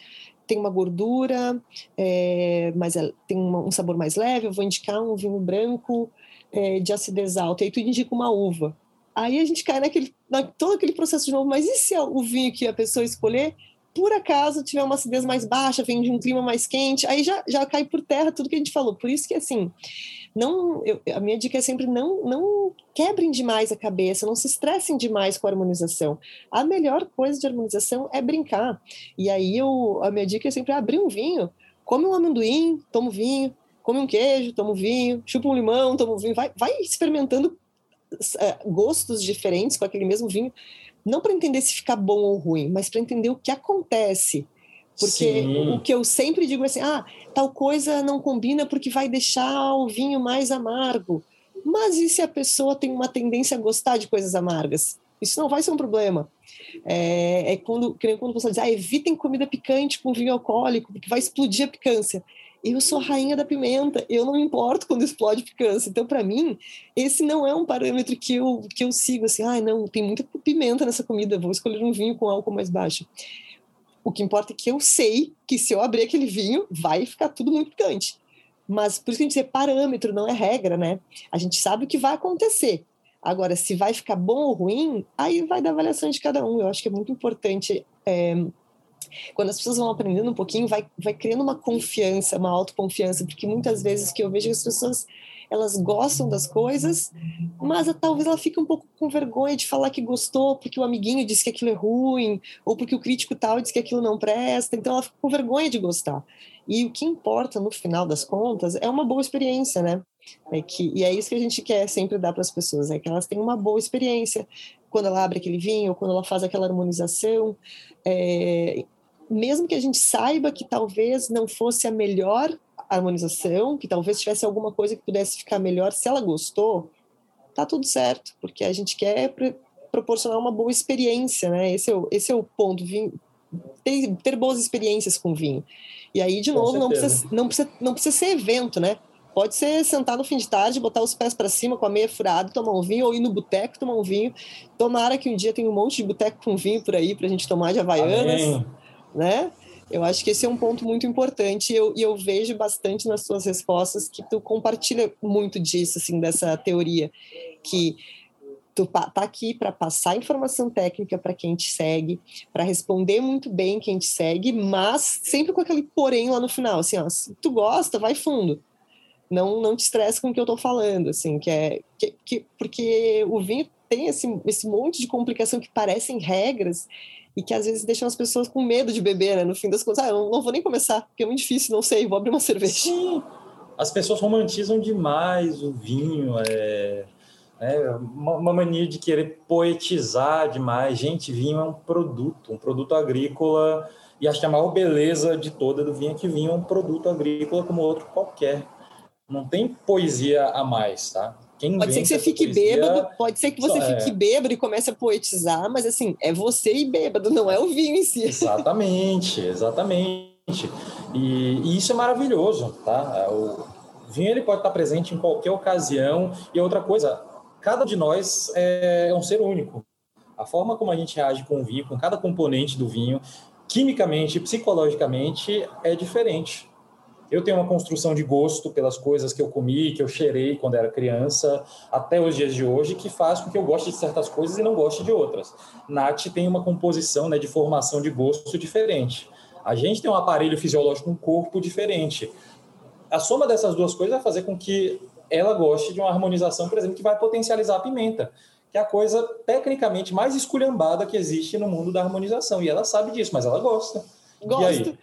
tem uma gordura, é, mas é, tem um sabor mais leve, eu vou indicar um vinho branco é, de acidez alta, e aí tu indica uma uva. Aí a gente cai naquele, na, todo aquele processo de novo, mas e se o vinho que a pessoa escolher por acaso tiver uma acidez mais baixa, vem de um clima mais quente, aí já, já cai por terra tudo que a gente falou. Por isso que, assim, não, eu, a minha dica é sempre não, não quebrem demais a cabeça, não se estressem demais com a harmonização. A melhor coisa de harmonização é brincar. E aí eu, a minha dica é sempre abrir um vinho, come um amendoim, toma vinho, come um queijo, toma vinho, chupa um limão, toma vinho, vai, vai experimentando uh, gostos diferentes com aquele mesmo vinho, não para entender se fica bom ou ruim, mas para entender o que acontece. Porque Sim. o que eu sempre digo é assim: ah, tal coisa não combina porque vai deixar o vinho mais amargo. Mas e se a pessoa tem uma tendência a gostar de coisas amargas? Isso não vai ser um problema. É, é quando, quando você diz, ah, evitem comida picante com vinho alcoólico, porque vai explodir a picância. Eu sou a rainha da pimenta, eu não me importo quando explode picância. Então, para mim, esse não é um parâmetro que eu, que eu sigo assim, ah, não, tem muita pimenta nessa comida, vou escolher um vinho com álcool mais baixo. O que importa é que eu sei que se eu abrir aquele vinho, vai ficar tudo muito picante. Mas por isso que a gente diz parâmetro, não é regra, né? A gente sabe o que vai acontecer. Agora, se vai ficar bom ou ruim, aí vai da avaliação de cada um. Eu acho que é muito importante. É, quando as pessoas vão aprendendo um pouquinho, vai, vai criando uma confiança, uma autoconfiança, porque muitas vezes que eu vejo as pessoas elas gostam das coisas, mas talvez ela fique um pouco com vergonha de falar que gostou porque o amiguinho disse que aquilo é ruim, ou porque o crítico tal disse que aquilo não presta, então ela fica com vergonha de gostar. E o que importa no final das contas é uma boa experiência, né? É que, e é isso que a gente quer sempre dar para as pessoas, é que elas tenham uma boa experiência quando ela abre aquele vinho, quando ela faz aquela harmonização. É, mesmo que a gente saiba que talvez não fosse a melhor harmonização, que talvez tivesse alguma coisa que pudesse ficar melhor, se ela gostou, tá tudo certo, porque a gente quer proporcionar uma boa experiência, né? Esse é o, esse é o ponto, vinho, ter, ter boas experiências com vinho. E aí, de com novo, não precisa, não, precisa, não precisa ser evento, né? Pode ser sentar no fim de tarde, botar os pés para cima com a meia furada, tomar um vinho, ou ir no boteco tomar um vinho. Tomara que um dia tenha um monte de boteco com vinho por aí para a gente tomar de Havaianas, Amém. né? Eu acho que esse é um ponto muito importante e eu, eu vejo bastante nas suas respostas que tu compartilha muito disso, assim, dessa teoria, que tu tá aqui para passar informação técnica para quem te segue, para responder muito bem quem te segue, mas sempre com aquele porém lá no final, assim, ó, se tu gosta, vai fundo. Não, não te estresse com o que eu estou falando, assim, que é que, que, porque o vinho tem esse, esse monte de complicação que parecem regras e que às vezes deixam as pessoas com medo de beber, né? No fim das contas, ah, eu não vou nem começar, porque é muito difícil, não sei, vou abrir uma cerveja. Sim. as pessoas romantizam demais o vinho, é, é uma, uma, mania de querer poetizar demais. Gente, vinho é um produto, um produto agrícola, e acho que a maior beleza de toda do vinho é que vinho é um produto agrícola como outro qualquer. Não tem poesia a mais, tá? Quem pode ser que você fique poesia... bêbado, pode ser que você é... fique bêbado e comece a poetizar, mas assim, é você e bêbado, não é o vinho em si. Exatamente, exatamente. E, e isso é maravilhoso, tá? O vinho ele pode estar presente em qualquer ocasião. E outra coisa, cada um de nós é um ser único. A forma como a gente reage com o vinho, com cada componente do vinho, quimicamente, psicologicamente, é diferente. Eu tenho uma construção de gosto pelas coisas que eu comi, que eu cheirei quando era criança, até os dias de hoje, que faz com que eu goste de certas coisas e não goste de outras. Nath tem uma composição né, de formação de gosto diferente. A gente tem um aparelho fisiológico, um corpo diferente. A soma dessas duas coisas vai fazer com que ela goste de uma harmonização, por exemplo, que vai potencializar a pimenta, que é a coisa tecnicamente mais esculhambada que existe no mundo da harmonização. E ela sabe disso, mas ela gosta. Gosto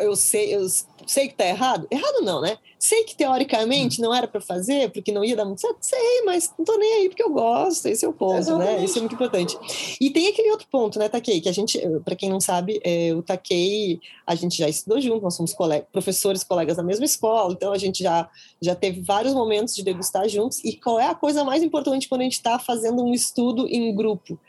eu sei, eu sei que tá errado? Errado não, né? Sei que teoricamente não era para fazer, porque não ia dar muito certo. Sei, mas não tô nem aí porque eu gosto. Esse é o ponto, né? Exatamente. né? Isso é muito importante. E tem aquele outro ponto, né, Takei? Que a gente, para quem não sabe, é, o Takei, a gente já estudou junto, nós somos colega, professores, colegas da mesma escola, então a gente já, já teve vários momentos de degustar juntos. E qual é a coisa mais importante quando a gente está fazendo um estudo em grupo?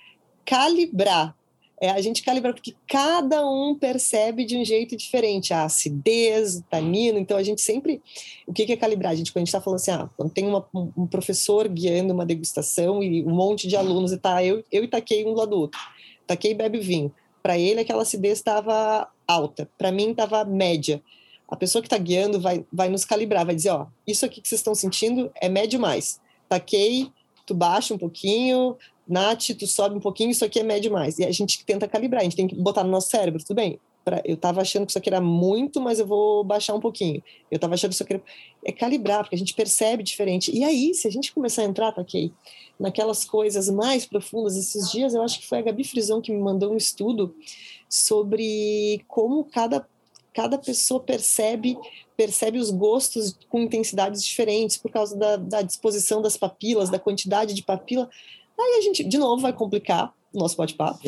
Calibrar é a gente calibrar, porque cada um percebe de um jeito diferente a acidez, o tanino. Então, a gente sempre. O que é calibrar? A gente, quando a gente está falando assim, ah, quando tem uma, um professor guiando uma degustação e um monte de alunos, e tá, eu, eu e taquei um do lado do outro. Taquei bebe vinho. Para ele, aquela acidez estava alta, para mim, estava média. A pessoa que está guiando vai, vai nos calibrar, vai dizer: ó, isso aqui que vocês estão sentindo é médio mais. Taquei, tu baixa um pouquinho, Nath, tu sobe um pouquinho, isso aqui é médio mais. E a gente tenta calibrar, a gente tem que botar no nosso cérebro, tudo bem. Pra, eu estava achando que isso aqui era muito, mas eu vou baixar um pouquinho. Eu estava achando que isso aqui era... É calibrar, porque a gente percebe diferente. E aí, se a gente começar a entrar, tá aqui, naquelas coisas mais profundas, esses dias eu acho que foi a Gabi Frison que me mandou um estudo sobre como cada, cada pessoa percebe percebe os gostos com intensidades diferentes por causa da, da disposição das papilas, da quantidade de papila. Aí a gente, de novo, vai complicar o nosso bate-papo.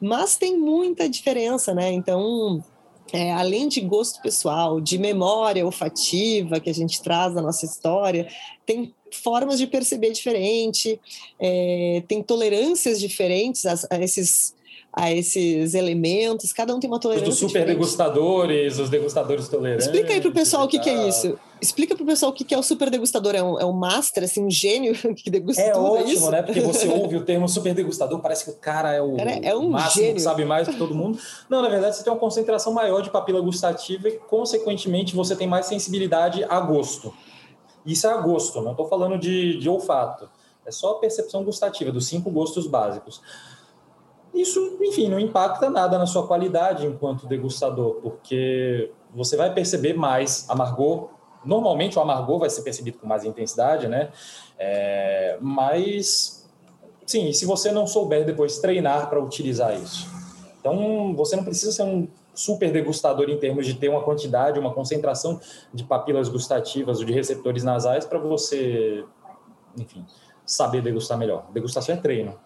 Mas tem muita diferença, né? Então, é, além de gosto pessoal, de memória olfativa que a gente traz da nossa história, tem formas de perceber diferente, é, tem tolerâncias diferentes a, a esses a esses elementos, cada um tem uma tolerância. Os super diferente. degustadores, os degustadores tolerantes. Explica aí para o pessoal o que, que, é isso. Explica para o pessoal o que, é o super degustador. É um, é um master, assim, um gênio *laughs* que degusta é tudo, ótimo, é ótimo, né? Porque *laughs* você ouve o termo super degustador, parece que o cara é o cara é um máximo, gênio. que sabe mais que todo mundo. Não, na verdade, você tem uma concentração maior de papila gustativa e, consequentemente, você tem mais sensibilidade a gosto. Isso é a gosto, não estou falando de, de olfato. É só a percepção gustativa dos cinco gostos básicos. Isso, enfim, não impacta nada na sua qualidade enquanto degustador, porque você vai perceber mais amargor. Normalmente o amargor vai ser percebido com mais intensidade, né? É, mas, sim, se você não souber depois treinar para utilizar isso. Então, você não precisa ser um super degustador em termos de ter uma quantidade, uma concentração de papilas gustativas ou de receptores nasais para você, enfim, saber degustar melhor. Degustação é treino.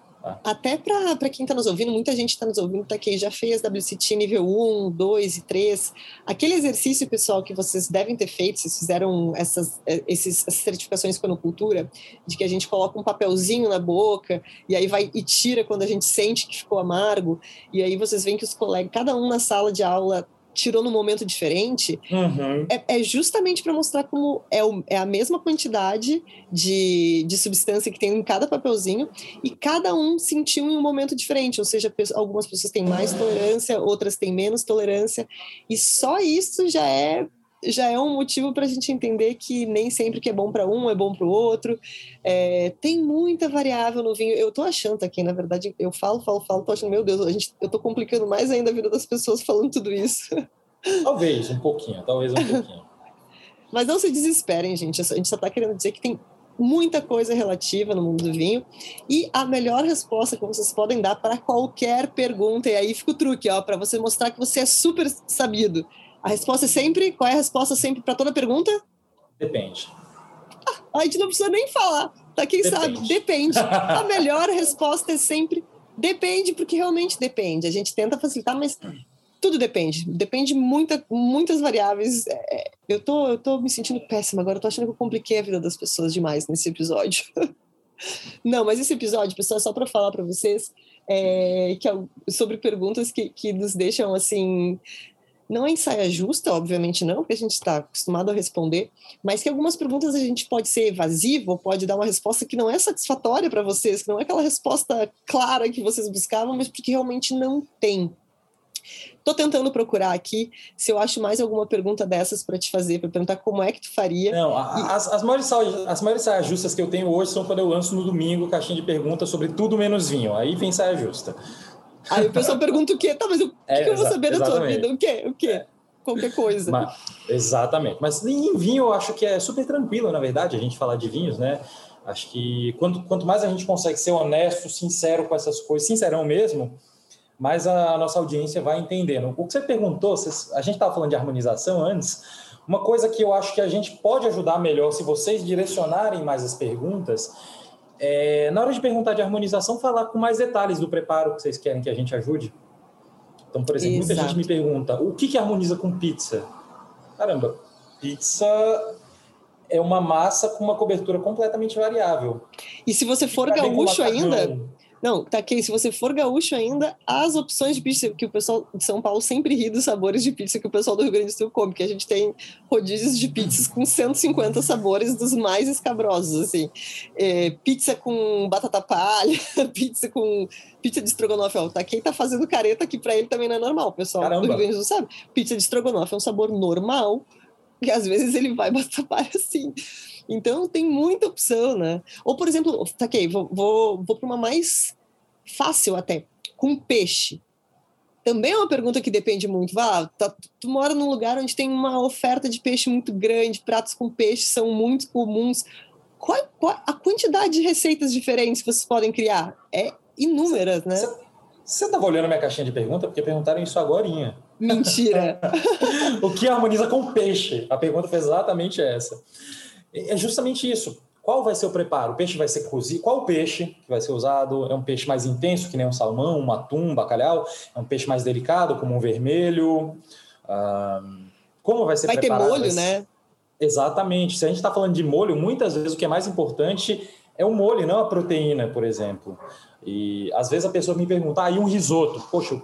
Até para quem está nos ouvindo, muita gente está nos ouvindo, tá aqui, já fez WCT nível 1, 2 e 3. Aquele exercício, pessoal, que vocês devem ter feito, vocês fizeram essas, é, esses, essas certificações com cultura, de que a gente coloca um papelzinho na boca e aí vai e tira quando a gente sente que ficou amargo. E aí vocês veem que os colegas, cada um na sala de aula tirou num momento diferente, uhum. é, é, justamente para mostrar como é, o, é, a mesma quantidade de, de substância que tem em cada papelzinho e cada um sentiu em um momento diferente. Ou seja, algumas pessoas têm mais tolerância, outras têm menos tolerância, e só isso já é já é um motivo para a gente entender que nem sempre que é bom para um é bom para o outro. É, tem muita variável no vinho. Eu estou achando aqui, na verdade, eu falo, falo, falo, tô achando, meu Deus, a gente, eu estou complicando mais ainda a vida das pessoas falando tudo isso. Talvez, um pouquinho, talvez um pouquinho. *laughs* Mas não se desesperem, gente. A gente só está querendo dizer que tem muita coisa relativa no mundo do vinho. E a melhor resposta que vocês podem dar para qualquer pergunta, e aí fica o truque, ó, para você mostrar que você é super sabido A resposta é sempre. Qual é a resposta sempre para toda pergunta? Depende. Ah, a gente não precisa nem falar. Tá quem depende. sabe? Depende. *laughs* A melhor resposta é sempre depende, porque realmente depende. A gente tenta facilitar, mas tudo depende. Depende muita, muitas variáveis. É, eu, tô, eu tô me sentindo péssima agora. Eu tô achando que eu compliquei a vida das pessoas demais nesse episódio. *laughs* Não, mas esse episódio, pessoal, é só para falar para vocês é, que é sobre perguntas que, que nos deixam assim não é ensaia justa, obviamente não, porque a gente está acostumado a responder, mas que algumas perguntas a gente pode ser evasivo, pode dar uma resposta que não é satisfatória para vocês, que não é aquela resposta clara que vocês buscavam, mas porque realmente não tem. Estou tentando procurar aqui se eu acho mais alguma pergunta dessas para te fazer, para perguntar como é que tu faria. Não, as, as, maiores, as maiores saias justas que eu tenho hoje são quando eu lanço no domingo caixinha de perguntas sobre tudo menos vinho. Aí vem saia justa. Aí o pessoal pergunta o quê? Tá, mas o é, que eu vou saber da tua vida? O quê? O quê? É. Qualquer coisa. Mas, exatamente. Mas em vinho eu acho que é super tranquilo, na verdade, a gente falar de vinhos, né? Acho que quanto, quanto mais a gente consegue ser honesto, sincero com essas coisas, sincerão mesmo, mais a nossa audiência vai entendendo. O que você perguntou, a gente estava falando de harmonização antes, uma coisa que eu acho que a gente pode ajudar melhor se vocês direcionarem mais as perguntas é, na hora de perguntar de harmonização, falar com mais detalhes do preparo que vocês querem que a gente ajude. Então, por exemplo, Exato. muita gente me pergunta: o que, que harmoniza com pizza? Caramba, pizza é uma massa com uma cobertura completamente variável. E se você for gaúcho ainda, não, tá aqui. Se você for gaúcho ainda, as opções de pizza que o pessoal de São Paulo sempre ri dos sabores de pizza que o pessoal do Rio Grande do Sul come, que a gente tem rodízios de pizzas com 150 sabores dos mais escabrosos, assim. É, pizza com batata palha, *laughs* pizza com pizza de estrogonofe. Ó, tá quem tá fazendo careta aqui para ele também não é normal, o pessoal Caramba. do Rio Grande do Sul sabe. Pizza de estrogonofe é um sabor normal, e às vezes ele vai *laughs* batata palha assim. Então tem muita opção, né? Ou, por exemplo, tá ok, vou, vou, vou para uma mais fácil até, com peixe. Também é uma pergunta que depende muito. Vá, tá, tu mora num lugar onde tem uma oferta de peixe muito grande, pratos com peixe são muito comuns. Qual, qual a quantidade de receitas diferentes vocês podem criar? É inúmeras, né? Você estava olhando minha caixinha de pergunta porque perguntaram isso agora. Mentira! *laughs* o que harmoniza com peixe? A pergunta foi exatamente essa. É justamente isso. Qual vai ser o preparo? O peixe vai ser cozido? Qual o peixe que vai ser usado? É um peixe mais intenso, que nem um salmão, um atum, um bacalhau? É um peixe mais delicado, como um vermelho? como vai ser vai preparado? Vai ter molho, né? Exatamente. Se a gente está falando de molho, muitas vezes o que é mais importante é o molho, não a proteína, por exemplo. E às vezes a pessoa me pergunta, ah, e um risoto? Poxa,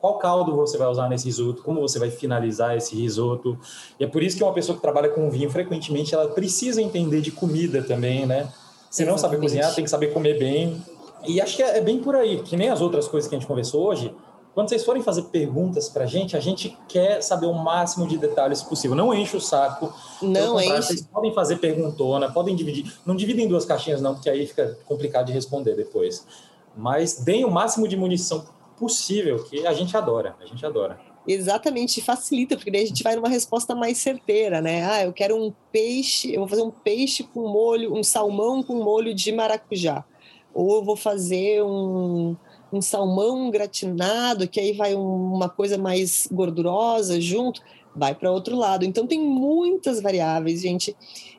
qual caldo você vai usar nesse risoto, como você vai finalizar esse risoto. E é por isso que uma pessoa que trabalha com vinho, frequentemente, ela precisa entender de comida também, né? Se não sabe cozinhar, tem que saber comer bem. E acho que é, é bem por aí, que nem as outras coisas que a gente conversou hoje. Quando vocês forem fazer perguntas para a gente, a gente quer saber o máximo de detalhes possível. Não enche o saco. Não enche. Vocês podem fazer perguntona, podem dividir. Não dividem em duas caixinhas, não, porque aí fica complicado de responder depois. Mas deem o máximo de munição possível, que a gente adora, a gente adora. Exatamente, facilita, porque daí a gente vai numa resposta mais certeira, né? Ah, eu quero um peixe, eu vou fazer um peixe com molho, um salmão com molho de maracujá. Ou eu vou fazer um, um salmão gratinado, que aí vai uma coisa mais gordurosa junto, vai para outro lado. Então tem muitas variáveis, gente.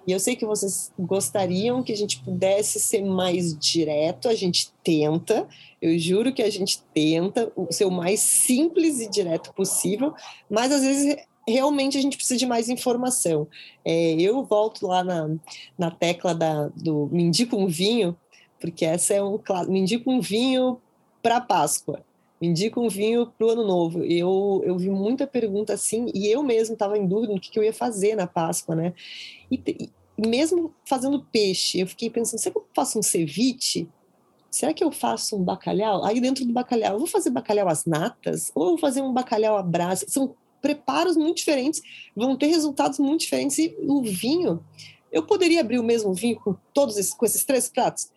E eu sei que vocês gostariam que a gente pudesse ser mais direto, a gente tenta, eu juro que a gente tenta ser o mais simples e direto possível, mas às vezes realmente a gente precisa de mais informação. É, eu volto lá na, na tecla da, do me indica um vinho, porque essa é um me indica um vinho para Páscoa indica um vinho para o ano novo. Eu, eu vi muita pergunta assim, e eu mesmo estava em dúvida no que, que, eu ia fazer na Páscoa, né? E, e, mesmo fazendo peixe, eu fiquei pensando, será que eu faço um ceviche? Será que eu faço um bacalhau? Aí dentro do bacalhau, eu vou fazer bacalhau às natas? Ou eu vou fazer um bacalhau à brasa? São preparos muito diferentes, vão ter resultados muito diferentes. E o vinho, eu poderia abrir o mesmo vinho com todos esses, com esses três pratos?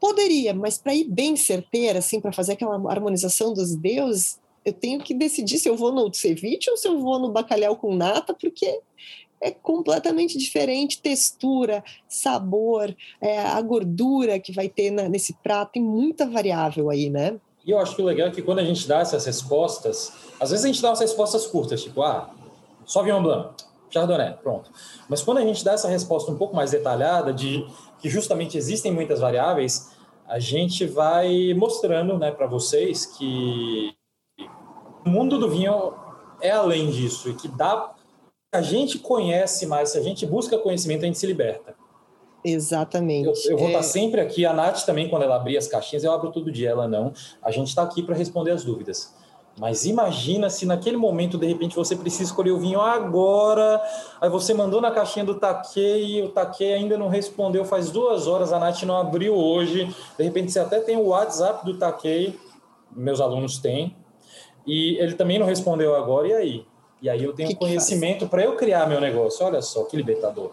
Poderia, mas para ir bem certeira, assim, para fazer aquela harmonização dos deuses, eu tenho que decidir se eu vou no ceviche ou se eu vou no bacalhau com nata, porque é completamente diferente textura, sabor, é, a gordura que vai ter na, nesse prato, tem muita variável aí, né? E eu acho que o legal é que quando a gente dá essas respostas, às vezes a gente dá umas respostas curtas, tipo, ah, Sauvignon Blanc, Chardonnay, pronto. Mas quando a gente dá essa resposta um pouco mais detalhada de que justamente existem muitas variáveis, a gente vai mostrando, né, para vocês que o mundo do vinho é além disso e que dá a gente conhece mais, se a gente busca conhecimento, a gente se liberta. Exatamente. Eu, eu vou é... estar sempre aqui. A Nath também, quando ela abrir as caixinhas, eu abro todo dia, ela não. A gente está aqui para responder as dúvidas. Mas imagina se naquele momento, de repente, você precisa escolher o vinho agora, aí você mandou na caixinha do Takei, o Takei ainda não respondeu faz duas horas, a Nath não abriu hoje, de repente você até tem o WhatsApp do Takei, meus alunos têm, e ele também não respondeu agora, e aí? E aí eu tenho que conhecimento para eu criar meu negócio, olha só, que libertador.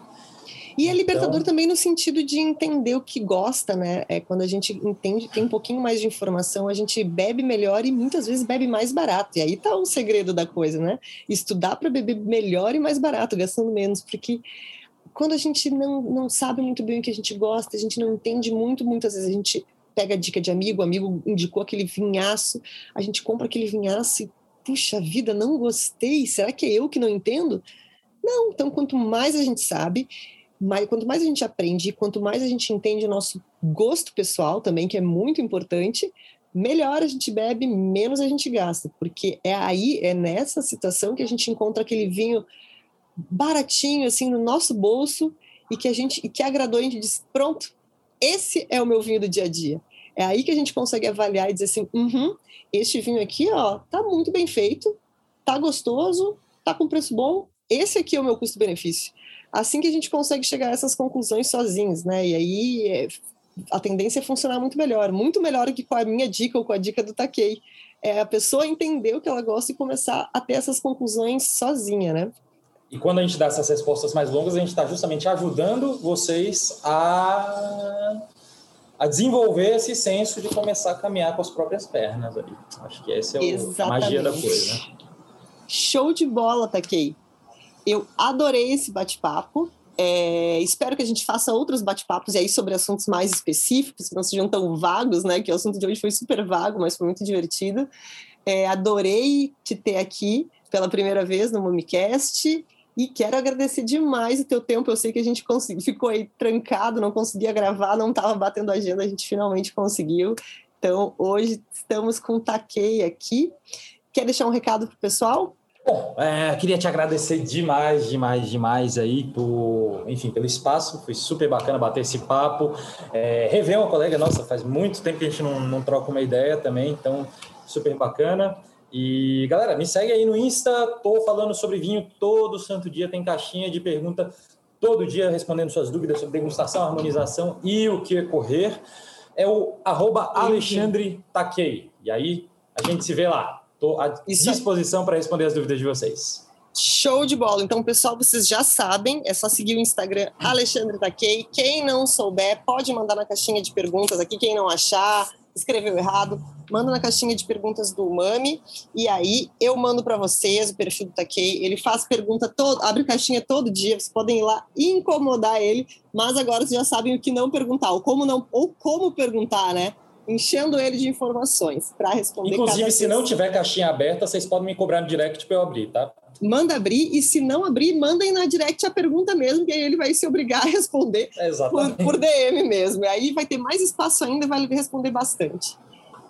E é libertador então... também no sentido de entender o que gosta, né? É quando a gente entende, tem um pouquinho mais de informação, a gente bebe melhor e muitas vezes bebe mais barato. E aí tá o segredo da coisa, né? Estudar para beber melhor e mais barato, gastando menos, porque quando a gente não, não sabe muito bem o que a gente gosta, a gente não entende muito, muitas vezes a gente pega a dica de amigo, o amigo indicou aquele vinhaço, a gente compra aquele vinhaço e, puxa vida, não gostei, será que é eu que não entendo? Não, então quanto mais a gente sabe, quanto mais a gente aprende, quanto mais a gente entende o nosso gosto pessoal também, que é muito importante, melhor a gente bebe, menos a gente gasta, porque é aí, é nessa situação que a gente encontra aquele vinho baratinho assim no nosso bolso e que a gente e que agradou a gente diz pronto esse é o meu vinho do dia a dia. É aí que a gente consegue avaliar e dizer assim uhum, este vinho aqui ó tá muito bem feito tá gostoso tá com preço bom esse aqui é o meu custo-benefício assim que a gente consegue chegar a essas conclusões sozinhos, né? E aí é, a tendência é funcionar muito melhor, muito melhor que com a minha dica ou com a dica do Takei. É a pessoa entender o que ela gosta e começar a ter essas conclusões sozinha, né? E quando a gente dá essas respostas mais longas, a gente está justamente ajudando vocês a, a desenvolver esse senso de começar a caminhar com as próprias pernas. Ali. Acho que essa é o, a magia da coisa. Show de bola, Takei. Eu adorei esse bate-papo. É, espero que a gente faça outros bate-papos aí sobre assuntos mais específicos, que não sejam tão vagos, né? Que o assunto de hoje foi super vago, mas foi muito divertido. É, adorei te ter aqui pela primeira vez no Mumicast e quero agradecer demais o teu tempo. Eu sei que a gente ficou aí trancado, não conseguia gravar, não estava batendo agenda, a gente finalmente conseguiu. Então, hoje estamos com o Takei aqui. Quer deixar um recado para o pessoal? Bom, é, queria te agradecer demais, demais, demais aí por, enfim, pelo espaço. Foi super bacana bater esse papo. É, rever uma colega nossa, faz muito tempo que a gente não, não troca uma ideia também, então super bacana. E galera, me segue aí no Insta. Tô falando sobre vinho todo santo dia. Tem caixinha de pergunta todo dia respondendo suas dúvidas sobre degustação, harmonização e o que correr. É o arroba Alexandre Takei. E aí a gente se vê lá. Estou à disposição para responder as dúvidas de vocês. Show de bola. Então, pessoal, vocês já sabem, é só seguir o Instagram Alexandre Taquei. Quem não souber, pode mandar na caixinha de perguntas aqui. Quem não achar, escreveu errado, manda na caixinha de perguntas do Mami. E aí eu mando para vocês o perfil do Taquei. Ele faz pergunta todo, abre caixinha todo dia. Vocês podem ir lá e incomodar ele. Mas agora vocês já sabem o que não perguntar, ou como não, ou como perguntar, né? Enchendo ele de informações para responder. Inclusive, se não tiver caixinha aberta, vocês podem me cobrar no direct para eu abrir, tá? Manda abrir e se não abrir, mandem na direct a pergunta mesmo, que aí ele vai se obrigar a responder por, por, DM mesmo. E aí vai ter mais espaço ainda e vai responder bastante.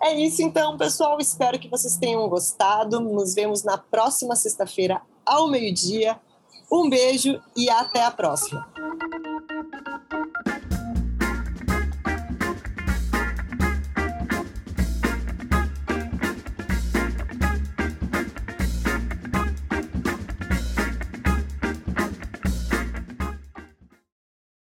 É isso então, pessoal. Espero que vocês tenham gostado. Nos vemos na próxima sexta-feira ao meio-dia. Um beijo e até a próxima.